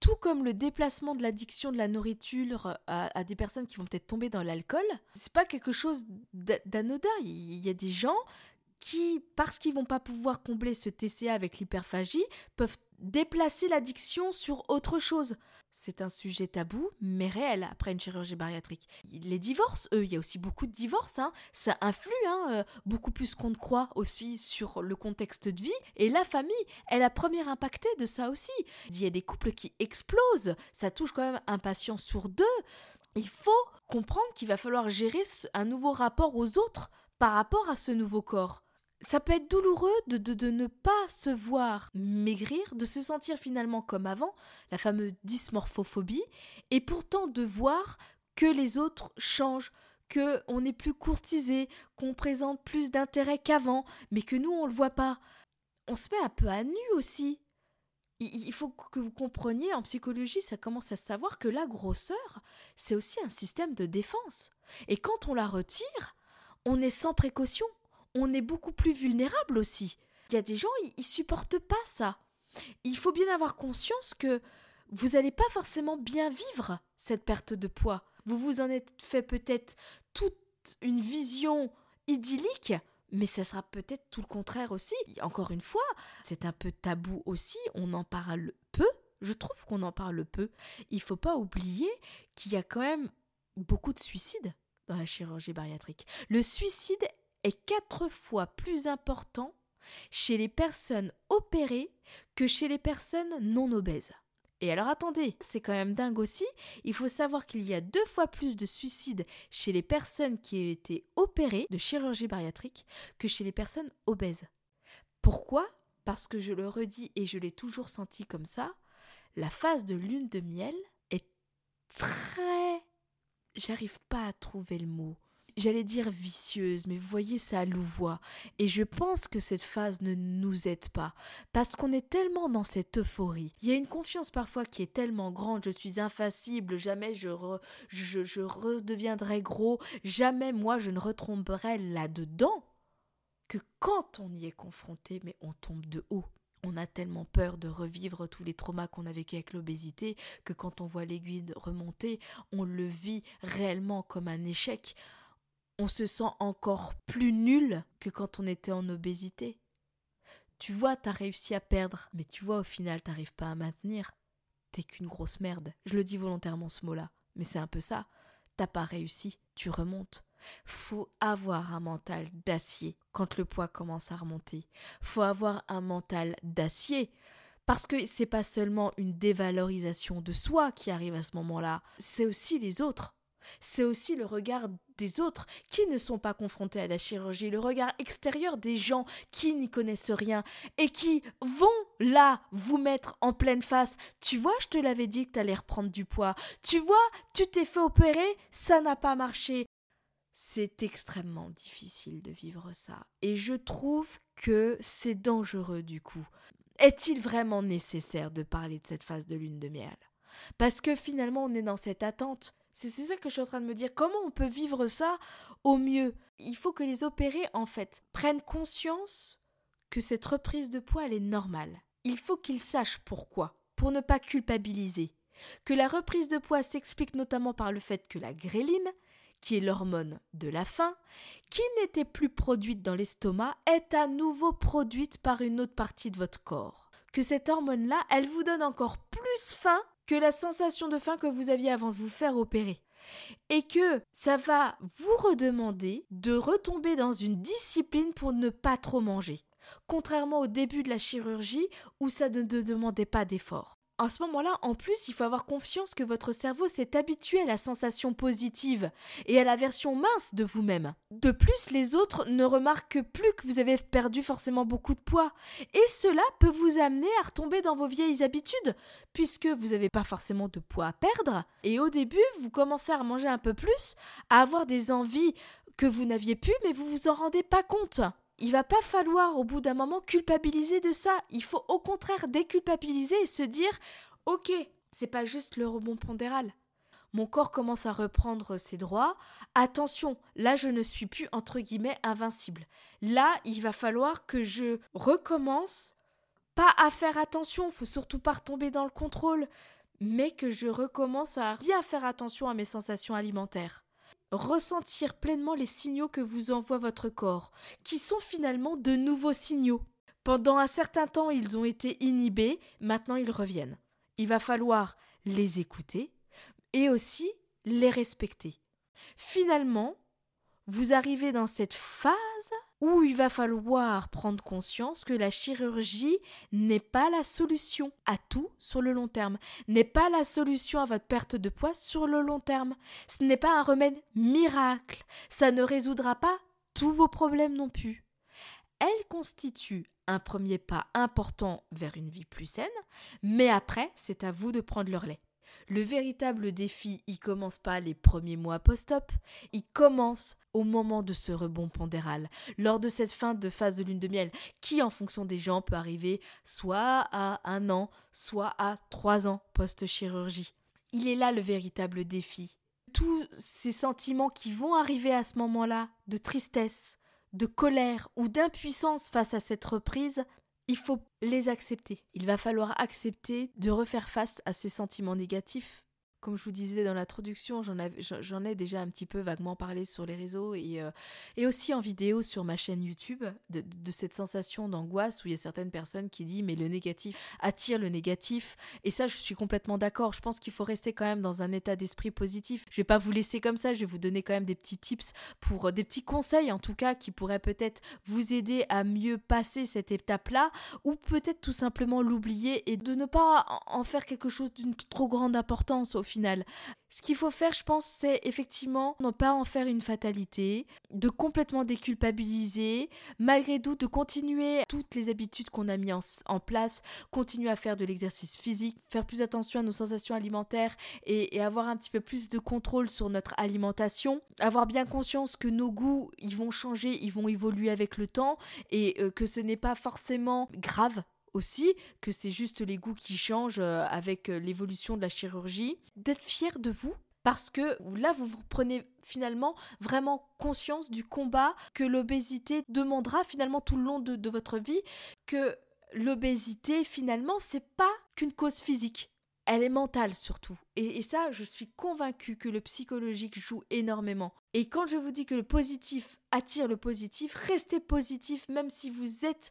tout comme le déplacement de l'addiction de la nourriture à, des personnes qui vont peut-être tomber dans l'alcool, c'est pas quelque chose d'anodin. Il y a des gens qui, parce qu'ils vont pas pouvoir combler ce TCA avec l'hyperphagie, peuvent déplacer l'addiction sur autre chose. C'est un sujet tabou, mais réel après une chirurgie bariatrique. Les divorces, eux, il y a aussi beaucoup de divorces, hein. ça influe hein, euh, beaucoup plus qu'on ne croit aussi sur le contexte de vie. Et la famille est la première impactée de ça aussi. Il y a des couples qui explosent, ça touche quand même un patient sur deux. Il faut comprendre qu'il va falloir gérer un nouveau rapport aux autres par rapport à ce nouveau corps ça peut être douloureux de, ne pas se voir maigrir, de se sentir finalement comme avant, la fameuse dysmorphophobie, et pourtant de voir que les autres changent, que on est plus courtisé, qu'on présente plus d'intérêt qu'avant, mais que nous on le voit pas. On se met un peu à nu aussi. Il faut que vous compreniez, en psychologie, ça commence à savoir que la grosseur, c'est aussi un système de défense. Et quand on la retire, on est sans précaution on est beaucoup plus vulnérable aussi. Il y a des gens, ils, ne supportent pas ça. Il faut bien avoir conscience que vous n'allez pas forcément bien vivre cette perte de poids. Vous vous en êtes fait peut-être toute une vision idyllique, mais ça sera peut-être tout le contraire aussi. Encore une fois, c'est un peu tabou aussi, on en parle peu. Je trouve qu'on en parle peu. Il faut pas oublier qu'il y a quand même beaucoup de suicides dans la chirurgie bariatrique. Le suicide est quatre fois plus important chez les personnes opérées que chez les personnes non obèses. Et alors attendez, c'est quand même dingue aussi, il faut savoir qu'il y a deux fois plus de suicides chez les personnes qui ont été opérées de chirurgie bariatrique que chez les personnes obèses. Pourquoi? Parce que je le redis et je l'ai toujours senti comme ça, la phase de lune de miel est très... J'arrive pas à trouver le mot j'allais dire vicieuse, mais vous voyez, ça louvoie. Et je pense que cette phase ne nous aide pas, parce qu'on est tellement dans cette euphorie. Il y a une confiance parfois qui est tellement grande, je suis infacible, jamais je, je, je redeviendrai gros, jamais moi je ne retomberai là-dedans, que quand on y est confronté, mais on tombe de haut. On a tellement peur de revivre tous les traumas qu'on a vécu avec l'obésité que quand on voit l'aiguille remonter, on le vit réellement comme un échec on se sent encore plus nul que quand on était en obésité. Tu vois, t'as réussi à perdre, mais tu vois, au final, t'arrives pas à maintenir. T'es qu'une grosse merde. Je le dis volontairement ce mot-là, mais c'est un peu ça. T'as pas réussi, tu remontes. Faut avoir un mental d'acier quand le poids commence à remonter. Faut avoir un mental d'acier. Parce que c'est pas seulement une dévalorisation de soi qui arrive à ce moment-là, c'est aussi les autres c'est aussi le regard des autres qui ne sont pas confrontés à la chirurgie, le regard extérieur des gens qui n'y connaissent rien et qui vont là vous mettre en pleine face. Tu vois, je te l'avais dit que tu allais reprendre du poids. Tu vois, tu t'es fait opérer, ça n'a pas marché. C'est extrêmement difficile de vivre ça. Et je trouve que c'est dangereux du coup. Est-il vraiment nécessaire de parler de cette phase de lune de miel? Parce que finalement, on est dans cette attente. C'est ça que je suis en train de me dire. Comment on peut vivre ça au mieux? Il faut que les opérés, en fait, prennent conscience que cette reprise de poids, elle est normale. Il faut qu'ils sachent pourquoi, pour ne pas culpabiliser. Que la reprise de poids s'explique notamment par le fait que la gréline, qui est l'hormone de la faim, qui n'était plus produite dans l'estomac, est à nouveau produite par une autre partie de votre corps. Que cette hormone-là, elle vous donne encore plus faim que la sensation de faim que vous aviez avant de vous faire opérer. Et que ça va vous redemander de retomber dans une discipline pour ne pas trop manger. Contrairement au début de la chirurgie où ça ne demandait pas d'effort à ce moment-là, en plus, il faut avoir confiance que votre cerveau s'est habitué à la sensation positive et à la version mince de vous-même. De plus, les autres ne remarquent plus que vous avez perdu forcément beaucoup de poids. Et cela peut vous amener à retomber dans vos vieilles habitudes, puisque vous n'avez pas forcément de poids à perdre. Et au début, vous commencez à manger un peu plus, à avoir des envies que vous n'aviez plus, mais vous vous en rendez pas compte il va pas falloir au bout d'un moment culpabiliser de ça. Il faut au contraire déculpabiliser et se dire OK, c'est pas juste le rebond pondéral. Mon corps commence à reprendre ses droits. Attention, là je ne suis plus entre guillemets invincible. Là, il va falloir que je recommence pas à faire attention, faut surtout pas retomber dans le contrôle, mais que je recommence à bien faire attention à mes sensations alimentaires ressentir pleinement les signaux que vous envoie votre corps, qui sont finalement de nouveaux signaux. Pendant un certain temps, ils ont été inhibés, maintenant ils reviennent. Il va falloir les écouter et aussi les respecter. Finalement, vous arrivez dans cette phase où il va falloir prendre conscience que la chirurgie n'est pas la solution à tout sur le long terme, n'est pas la solution à votre perte de poids sur le long terme. Ce n'est pas un remède miracle, ça ne résoudra pas tous vos problèmes non plus. Elle constitue un premier pas important vers une vie plus saine, mais après, c'est à vous de prendre le relais. Le véritable défi, il commence pas les premiers mois post-op, il commence au moment de ce rebond pondéral, lors de cette fin de phase de lune de miel, qui en fonction des gens peut arriver soit à un an, soit à trois ans post-chirurgie. Il est là le véritable défi. Tous ces sentiments qui vont arriver à ce moment-là, de tristesse, de colère ou d'impuissance face à cette reprise, il faut les accepter. Il va falloir accepter de refaire face à ces sentiments négatifs comme je vous disais dans l'introduction, j'en, ai déjà un petit peu vaguement parlé sur les réseaux et, euh, aussi en vidéo sur ma chaîne YouTube de, cette sensation d'angoisse où il y a certaines personnes qui disent mais le négatif attire le négatif et ça je suis complètement d'accord. Je pense qu'il faut rester quand même dans un état d'esprit positif. Je vais pas vous laisser comme ça, je vais vous donner quand même des petits tips pour euh, des petits conseils en tout cas qui pourraient peut-être vous aider à mieux passer cette étape-là ou peut-être tout simplement l'oublier et de ne pas en faire quelque chose d'une trop grande importance au Ce qu'il faut faire, je pense, c'est effectivement ne pas en faire une fatalité, de complètement déculpabiliser, malgré tout, de continuer toutes les habitudes qu'on a mis en, place, continuer à faire de l'exercice physique, faire plus attention à nos sensations alimentaires et, avoir un petit peu plus de contrôle sur notre alimentation, avoir bien conscience que nos goûts, ils vont changer, ils vont évoluer avec le temps et euh, que ce n'est pas forcément grave aussi que c'est juste les goûts qui changent euh, avec euh, l'évolution de la chirurgie, d'être fier de vous parce que là, vous, vous prenez finalement vraiment conscience du combat que l'obésité demandera finalement tout le long de, votre vie, que l'obésité finalement, c'est pas qu'une cause physique. Elle est mentale surtout. Et, et, ça, je suis convaincue que le psychologique joue énormément. Et quand je vous dis que le positif attire le positif, restez positif même si vous êtes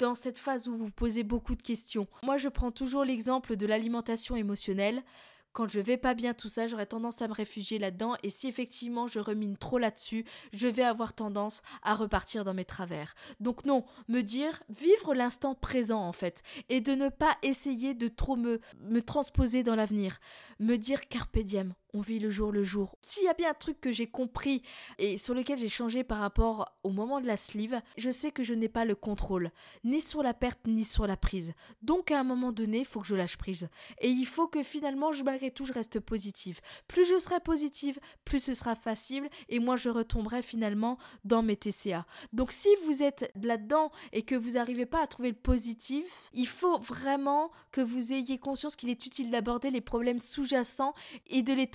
dans cette phase où vous posez beaucoup de questions. Moi, je prends toujours l'exemple de l'alimentation émotionnelle. Quand je vais pas bien tout ça, j'aurais tendance à me réfugier là-dedans et si effectivement je remine trop là-dessus, je vais avoir tendance à repartir dans mes travers. Donc non, me dire vivre l'instant présent en fait et de ne pas essayer de trop me me transposer dans l'avenir, me dire carpe diem. On vit le jour le jour. S'il y a bien un truc que j'ai compris et sur lequel j'ai changé par rapport au moment de la sleeve, je sais que je n'ai pas le contrôle, ni sur la perte ni sur la prise. Donc à un moment donné, il faut que je lâche prise. Et il faut que finalement, je, malgré tout, je reste positive. Plus je serai positive, plus ce sera facile et moins je retomberai finalement dans mes TCA. Donc si vous êtes là-dedans et que vous n'arrivez pas à trouver le positif, il faut vraiment que vous ayez conscience qu'il est utile d'aborder les problèmes sous-jacents et de les.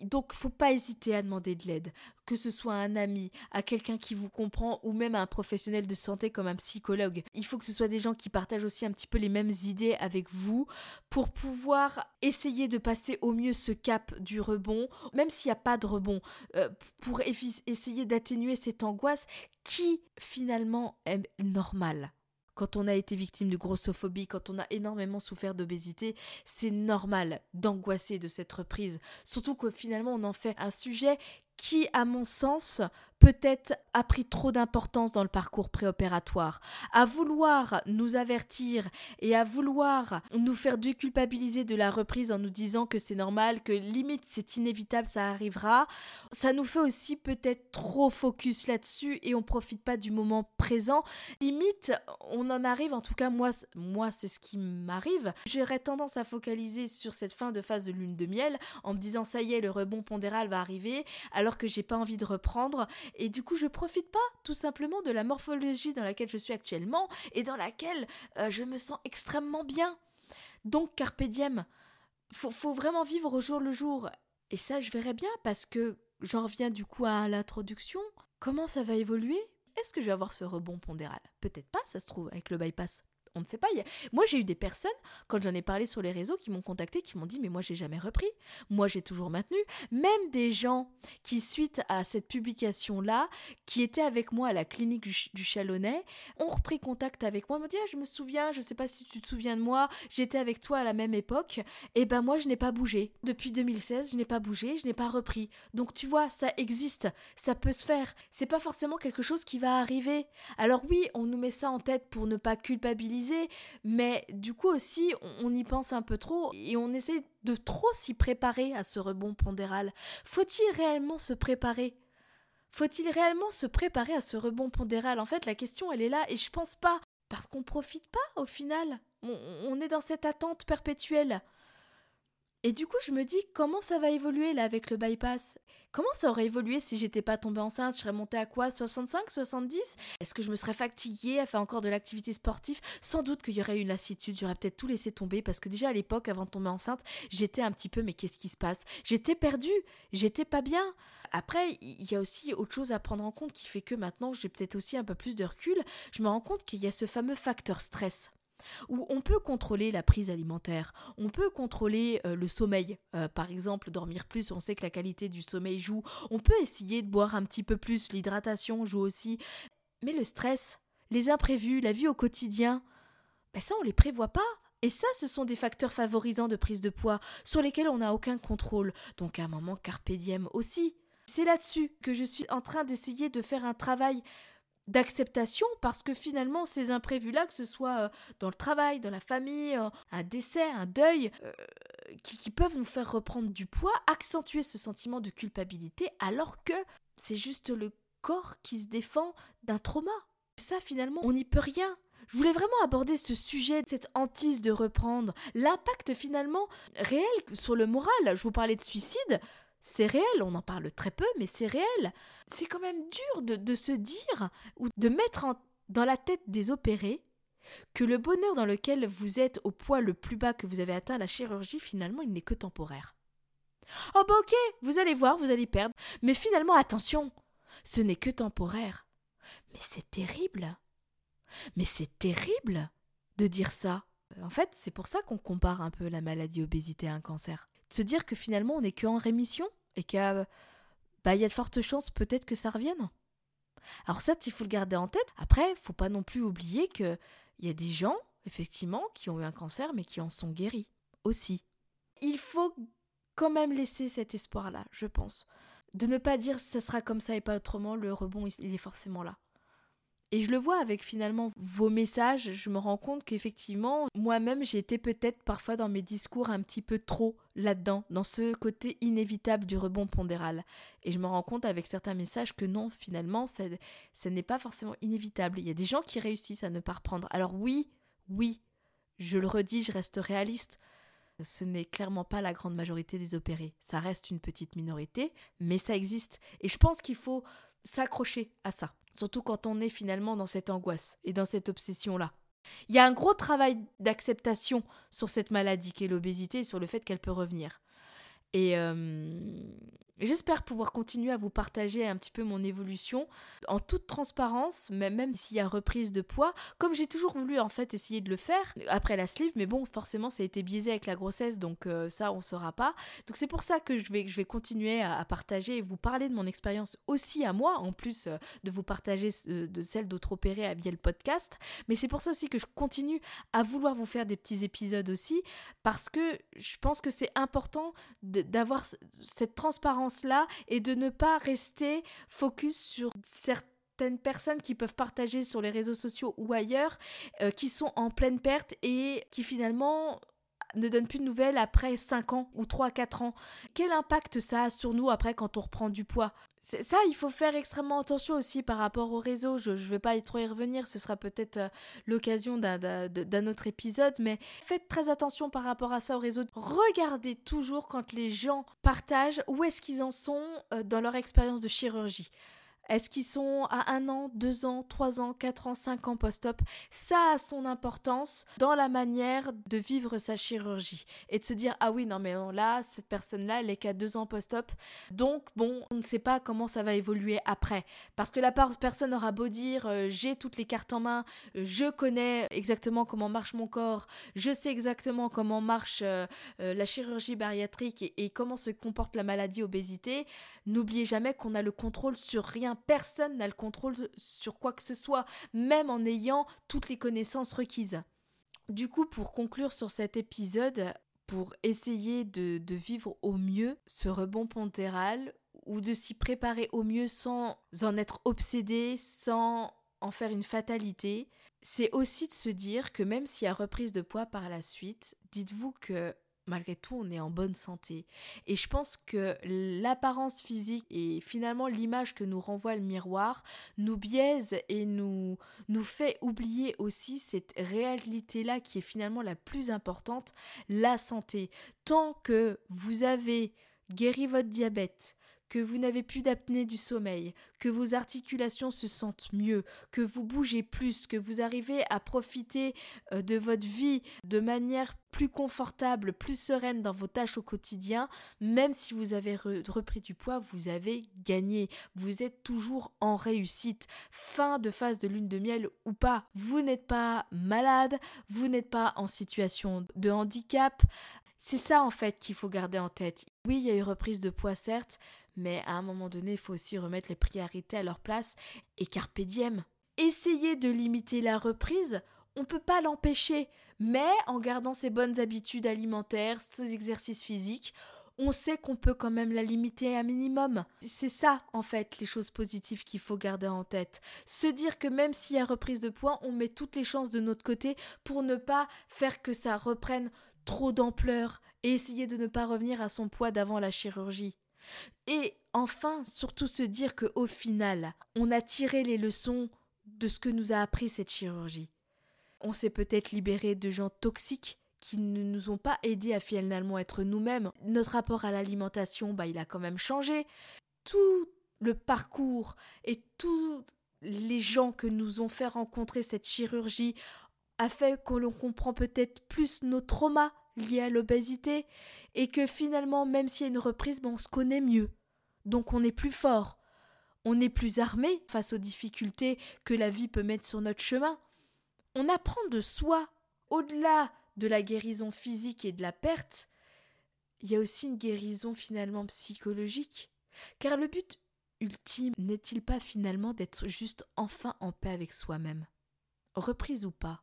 Donc, faut pas hésiter à demander de l'aide, que ce soit à un ami, à quelqu'un qui vous comprend ou même à un professionnel de santé comme un psychologue. Il faut que ce soit des gens qui partagent aussi un petit peu les mêmes idées avec vous pour pouvoir essayer de passer au mieux ce cap du rebond, même s'il n'y a pas de rebond, euh, pour essayer d'atténuer cette angoisse qui finalement est normale quand on a été victime de grossophobie, quand on a énormément souffert d'obésité, c'est normal d'angoisser de cette reprise. Surtout que finalement, on en fait un sujet qui, à mon sens, peut-être a pris trop d'importance dans le parcours préopératoire, à vouloir nous avertir et à vouloir nous faire déculpabiliser de la reprise en nous disant que c'est normal, que limite c'est inévitable, ça arrivera, ça nous fait aussi peut-être trop focus là-dessus et on profite pas du moment présent. Limite, on en arrive, en tout cas moi, moi c'est ce qui m'arrive, j'aurais tendance à focaliser sur cette fin de phase de lune de miel en me disant ça y est, le rebond pondéral va arriver, alors que j'ai pas envie de reprendre et du coup je profite pas tout simplement de la morphologie dans laquelle je suis actuellement et dans laquelle euh, je me sens extrêmement bien. Donc carpe diem, faut, faut vraiment vivre au jour le jour. Et ça je verrai bien parce que j'en reviens du coup à l'introduction. Comment ça va évoluer? Est-ce que je vais avoir ce rebond pondéral? Peut-être pas, ça se trouve, avec le bypass on ne sait pas. Moi, j'ai eu des personnes, quand j'en ai parlé sur les réseaux, qui m'ont contacté, qui m'ont dit Mais moi, j'ai jamais repris. Moi, j'ai toujours maintenu. Même des gens qui, suite à cette publication-là, qui étaient avec moi à la clinique du, Chalonnais, ont repris contact avec moi. M'ont dit ah, Je me souviens, je ne sais pas si tu te souviens de moi, j'étais avec toi à la même époque. Et eh ben, moi, je n'ai pas bougé. Depuis 2016, je n'ai pas bougé, je n'ai pas repris. Donc, tu vois, ça existe. Ça peut se faire. C'est pas forcément quelque chose qui va arriver. Alors, oui, on nous met ça en tête pour ne pas culpabiliser mais du coup aussi, on, y pense un peu trop et on essaie de trop s'y préparer à ce rebond pondéral. Faut-il réellement se préparer? Faut-il réellement se préparer à ce rebond pondéral? En fait, la question, elle est là et je pense pas. Parce qu'on profite pas au final. on est dans cette attente perpétuelle. Et du coup, je me dis comment ça va évoluer là avec le bypass? Comment ça aurait évolué si j'étais pas tombée enceinte? Je serais montée à quoi? 65 70 Est-ce que je me serais fatiguée à faire encore de l'activité sportive? Sans doute qu'il y aurait eu une lassitude, j'aurais peut-être tout laissé tomber parce que déjà à l'époque, avant de tomber enceinte, j'étais un petit peu mais qu'est-ce qui se passe? J'étais perdue, j'étais pas bien. Après, il y a aussi autre chose à prendre en compte qui fait que maintenant j'ai peut-être aussi un peu plus de recul. Je me rends compte qu'il y a ce fameux facteur stress où on peut contrôler la prise alimentaire, on peut contrôler euh, le sommeil, euh, par exemple dormir plus, on sait que la qualité du sommeil joue, on peut essayer de boire un petit peu plus, l'hydratation joue aussi, mais le stress, les imprévus, la vie au quotidien, ben ça on les prévoit pas. Et ça, ce sont des facteurs favorisants de prise de poids sur lesquels on n'a aucun contrôle. Donc à un moment, carpe diem aussi. C'est là-dessus que je suis en train d'essayer de faire un travail d'acceptation parce que finalement ces imprévus-là, que ce soit euh, dans le travail, dans la famille, euh, un décès, un deuil, euh, qui, peuvent nous faire reprendre du poids, accentuer ce sentiment de culpabilité alors que c'est juste le corps qui se défend d'un trauma. Ça finalement, on n'y peut rien. Je voulais vraiment aborder ce sujet, cette hantise de reprendre, l'impact finalement réel sur le moral. Je vous parlais de suicide, c'est réel, on en parle très peu, mais c'est réel. C'est quand même dur de, se dire ou de mettre dans la tête des opérés que le bonheur dans lequel vous êtes au poids le plus bas que vous avez atteint la chirurgie, finalement, il n'est que temporaire. Oh bah ok, vous allez voir, vous allez perdre, mais finalement, attention, ce n'est que temporaire. Mais c'est terrible. Mais c'est terrible de dire ça. En fait, c'est pour ça qu'on compare un peu la maladie obésité à un cancer se dire que finalement on n'est qu'en rémission et qu'il bah, y a de fortes chances peut-être que ça revienne. Alors ça, il faut le garder en tête. Après, faut pas non plus oublier qu'il y a des gens, effectivement, qui ont eu un cancer mais qui en sont guéris aussi. Il faut quand même laisser cet espoir-là, je pense. De ne pas dire ça sera comme ça et pas autrement, le rebond, il est forcément là. Et je le vois avec finalement vos messages, je me rends compte qu'effectivement, moi-même, j'ai été peut-être parfois dans mes discours un petit peu trop là-dedans, dans ce côté inévitable du rebond pondéral. Et je me rends compte avec certains messages que non, finalement, ça, ça n'est pas forcément inévitable. Il y a des gens qui réussissent à ne pas reprendre. Alors oui, oui, je le redis, je reste réaliste. Ce n'est clairement pas la grande majorité des opérés. Ça reste une petite minorité, mais ça existe. Et je pense qu'il faut s'accrocher à ça. Surtout quand on est finalement dans cette angoisse et dans cette obsession-là. Il y a un gros travail d'acceptation sur cette maladie qu'est l'obésité et sur le fait qu'elle peut revenir. Et euh, j'espère pouvoir continuer à vous partager un petit peu mon évolution en toute transparence, même s'il y a reprise de poids, comme j'ai toujours voulu en fait essayer de le faire après la sleeve, mais bon, forcément ça a été biaisé avec la grossesse, donc euh, ça on saura pas. Donc c'est pour ça que je vais, je vais continuer à, partager et vous parler de mon expérience aussi à moi, en plus euh, de vous partager de celle d'autres opérés à le podcast. Mais c'est pour ça aussi que je continue à vouloir vous faire des petits épisodes aussi, parce que je pense que c'est important d'avoir cette transparence-là et de ne pas rester focus sur certaines personnes qui peuvent partager sur les réseaux sociaux ou ailleurs, euh, qui sont en pleine perte et qui finalement ne donnent plus de nouvelles après 5 ans ou 3-4 ans. Quel impact ça a sur nous après quand on reprend du poids? Ça, il faut faire extrêmement attention aussi par rapport au réseau. Je ne vais pas trop y revenir, ce sera peut-être euh, l'occasion d'un autre épisode, mais faites très attention par rapport à ça au réseau. Regardez toujours quand les gens partagent où est-ce qu'ils en sont euh, dans leur expérience de chirurgie. Est-ce qu'ils sont à un an, deux ans, trois ans, quatre ans, cinq ans post-op? Ça a son importance dans la manière de vivre sa chirurgie et de se dire ah oui non mais là cette personne-là elle est qu'à deux ans post-op. Donc bon on ne sait pas comment ça va évoluer après. Parce que la personne aura beau dire euh, j'ai toutes les cartes en main, je connais exactement comment marche mon corps, je sais exactement comment marche euh, euh, la chirurgie bariatrique et, et comment se comporte la maladie obésité. N'oubliez jamais qu'on a le contrôle sur rien personne n'a le contrôle sur quoi que ce soit, même en ayant toutes les connaissances requises. Du coup, pour conclure sur cet épisode, pour essayer de, vivre au mieux ce rebond pontéral ou de s'y préparer au mieux sans en être obsédé, sans en faire une fatalité, c'est aussi de se dire que même s'il y a reprise de poids par la suite, dites-vous que malgré tout, on est en bonne santé. Et je pense que l'apparence physique et finalement l'image que nous renvoie le miroir nous biaise et nous, nous fait oublier aussi cette réalité-là qui est finalement la plus importante, la santé. Tant que vous avez guéri votre diabète, que vous n'avez plus d'apnée du sommeil, que vos articulations se sentent mieux, que vous bougez plus, que vous arrivez à profiter euh, de votre vie de manière plus confortable, plus sereine dans vos tâches au quotidien, même si vous avez repris du poids, vous avez gagné. Vous êtes toujours en réussite. Fin de phase de lune de miel ou pas. Vous n'êtes pas malade, vous n'êtes pas en situation de handicap. C'est ça en fait qu'il faut garder en tête. Oui, il y a eu reprise de poids certes, mais à un moment donné, il faut aussi remettre les priorités à leur place et carpe diem. Essayer de limiter la reprise, on ne peut pas l'empêcher, mais en gardant ses bonnes habitudes alimentaires, ses exercices physiques, on sait qu'on peut quand même la limiter un minimum. C'est ça, en fait, les choses positives qu'il faut garder en tête. Se dire que même s'il y a reprise de poids, on met toutes les chances de notre côté pour ne pas faire que ça reprenne trop d'ampleur et essayer de ne pas revenir à son poids d'avant la chirurgie. Et enfin, surtout se dire que au final, on a tiré les leçons de ce que nous a appris cette chirurgie. On s'est peut-être libéré de gens toxiques qui ne nous ont pas aidés à finalement être nous-mêmes. Notre rapport à l'alimentation, bah, il a quand même changé. Tout le parcours et tous les gens que nous ont fait rencontrer cette chirurgie a fait que l'on comprend peut-être plus nos traumas liés à l'obésité et que finalement, même s'il y a une reprise, ben, on se connaît mieux. Donc on est plus fort. On est plus armé face aux difficultés que la vie peut mettre sur notre chemin. On apprend de soi, au-delà de la guérison physique et de la perte, il y a aussi une guérison finalement psychologique. Car le but ultime n'est-il pas finalement d'être juste enfin en paix avec soi-même? Reprise ou pas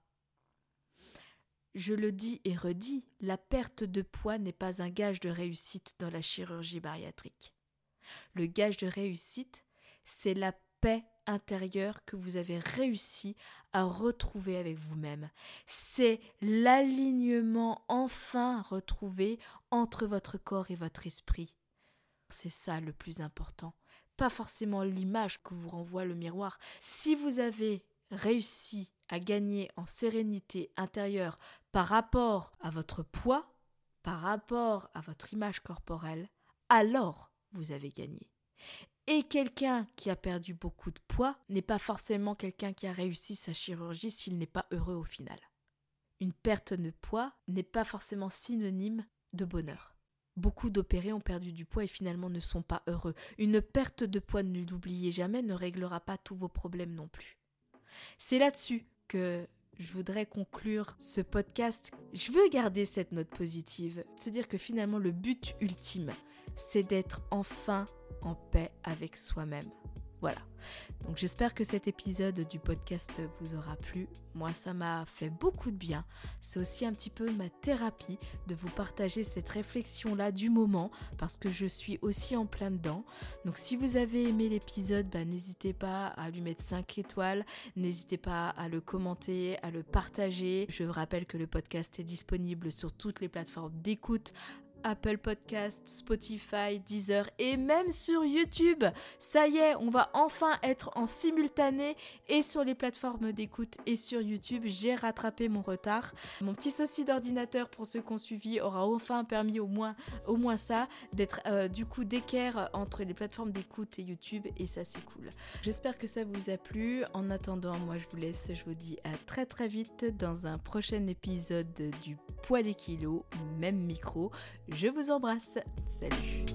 je le dis et redis, la perte de poids n'est pas un gage de réussite dans la chirurgie bariatrique. Le gage de réussite, c'est la paix intérieur que vous avez réussi à retrouver avec vous-même. C'est l'alignement enfin retrouvé entre votre corps et votre esprit. C'est ça le plus important. Pas forcément l'image que vous renvoie le miroir. Si vous avez réussi à gagner en sérénité intérieure par rapport à votre poids, par rapport à votre image corporelle, alors vous avez gagné. Et quelqu'un qui a perdu beaucoup de poids n'est pas forcément quelqu'un qui a réussi sa chirurgie s'il n'est pas heureux au final. Une perte de poids n'est pas forcément synonyme de bonheur. Beaucoup d'opérés ont perdu du poids et finalement ne sont pas heureux. Une perte de poids, ne l'oubliez jamais, ne réglera pas tous vos problèmes non plus. C'est là-dessus que je voudrais conclure ce podcast. Je veux garder cette note positive, se dire que finalement le but ultime, c'est d'être enfin en paix avec soi-même. Voilà. Donc j'espère que cet épisode du podcast vous aura plu. Moi, ça m'a fait beaucoup de bien. C'est aussi un petit peu ma thérapie de vous partager cette réflexion-là du moment parce que je suis aussi en plein dedans. Donc si vous avez aimé l'épisode, bah, n'hésitez pas à lui mettre 5 étoiles. N'hésitez pas à le commenter, à le partager. Je vous rappelle que le podcast est disponible sur toutes les plateformes d'écoute Apple Podcast, Spotify, Deezer et même sur YouTube. Ça y est, on va enfin être en simultané et sur les plateformes d'écoute et sur YouTube. J'ai rattrapé mon retard. Mon petit souci d'ordinateur pour ceux qui ont suivi aura enfin permis au moins, au moins ça, d'être euh, du coup d'équerre entre les plateformes d'écoute et YouTube et ça c'est cool. J'espère que ça vous a plu. En attendant, moi je vous laisse, je vous dis à très très vite dans un prochain épisode du poids des kilos, même micro. Je vous embrasse. Salut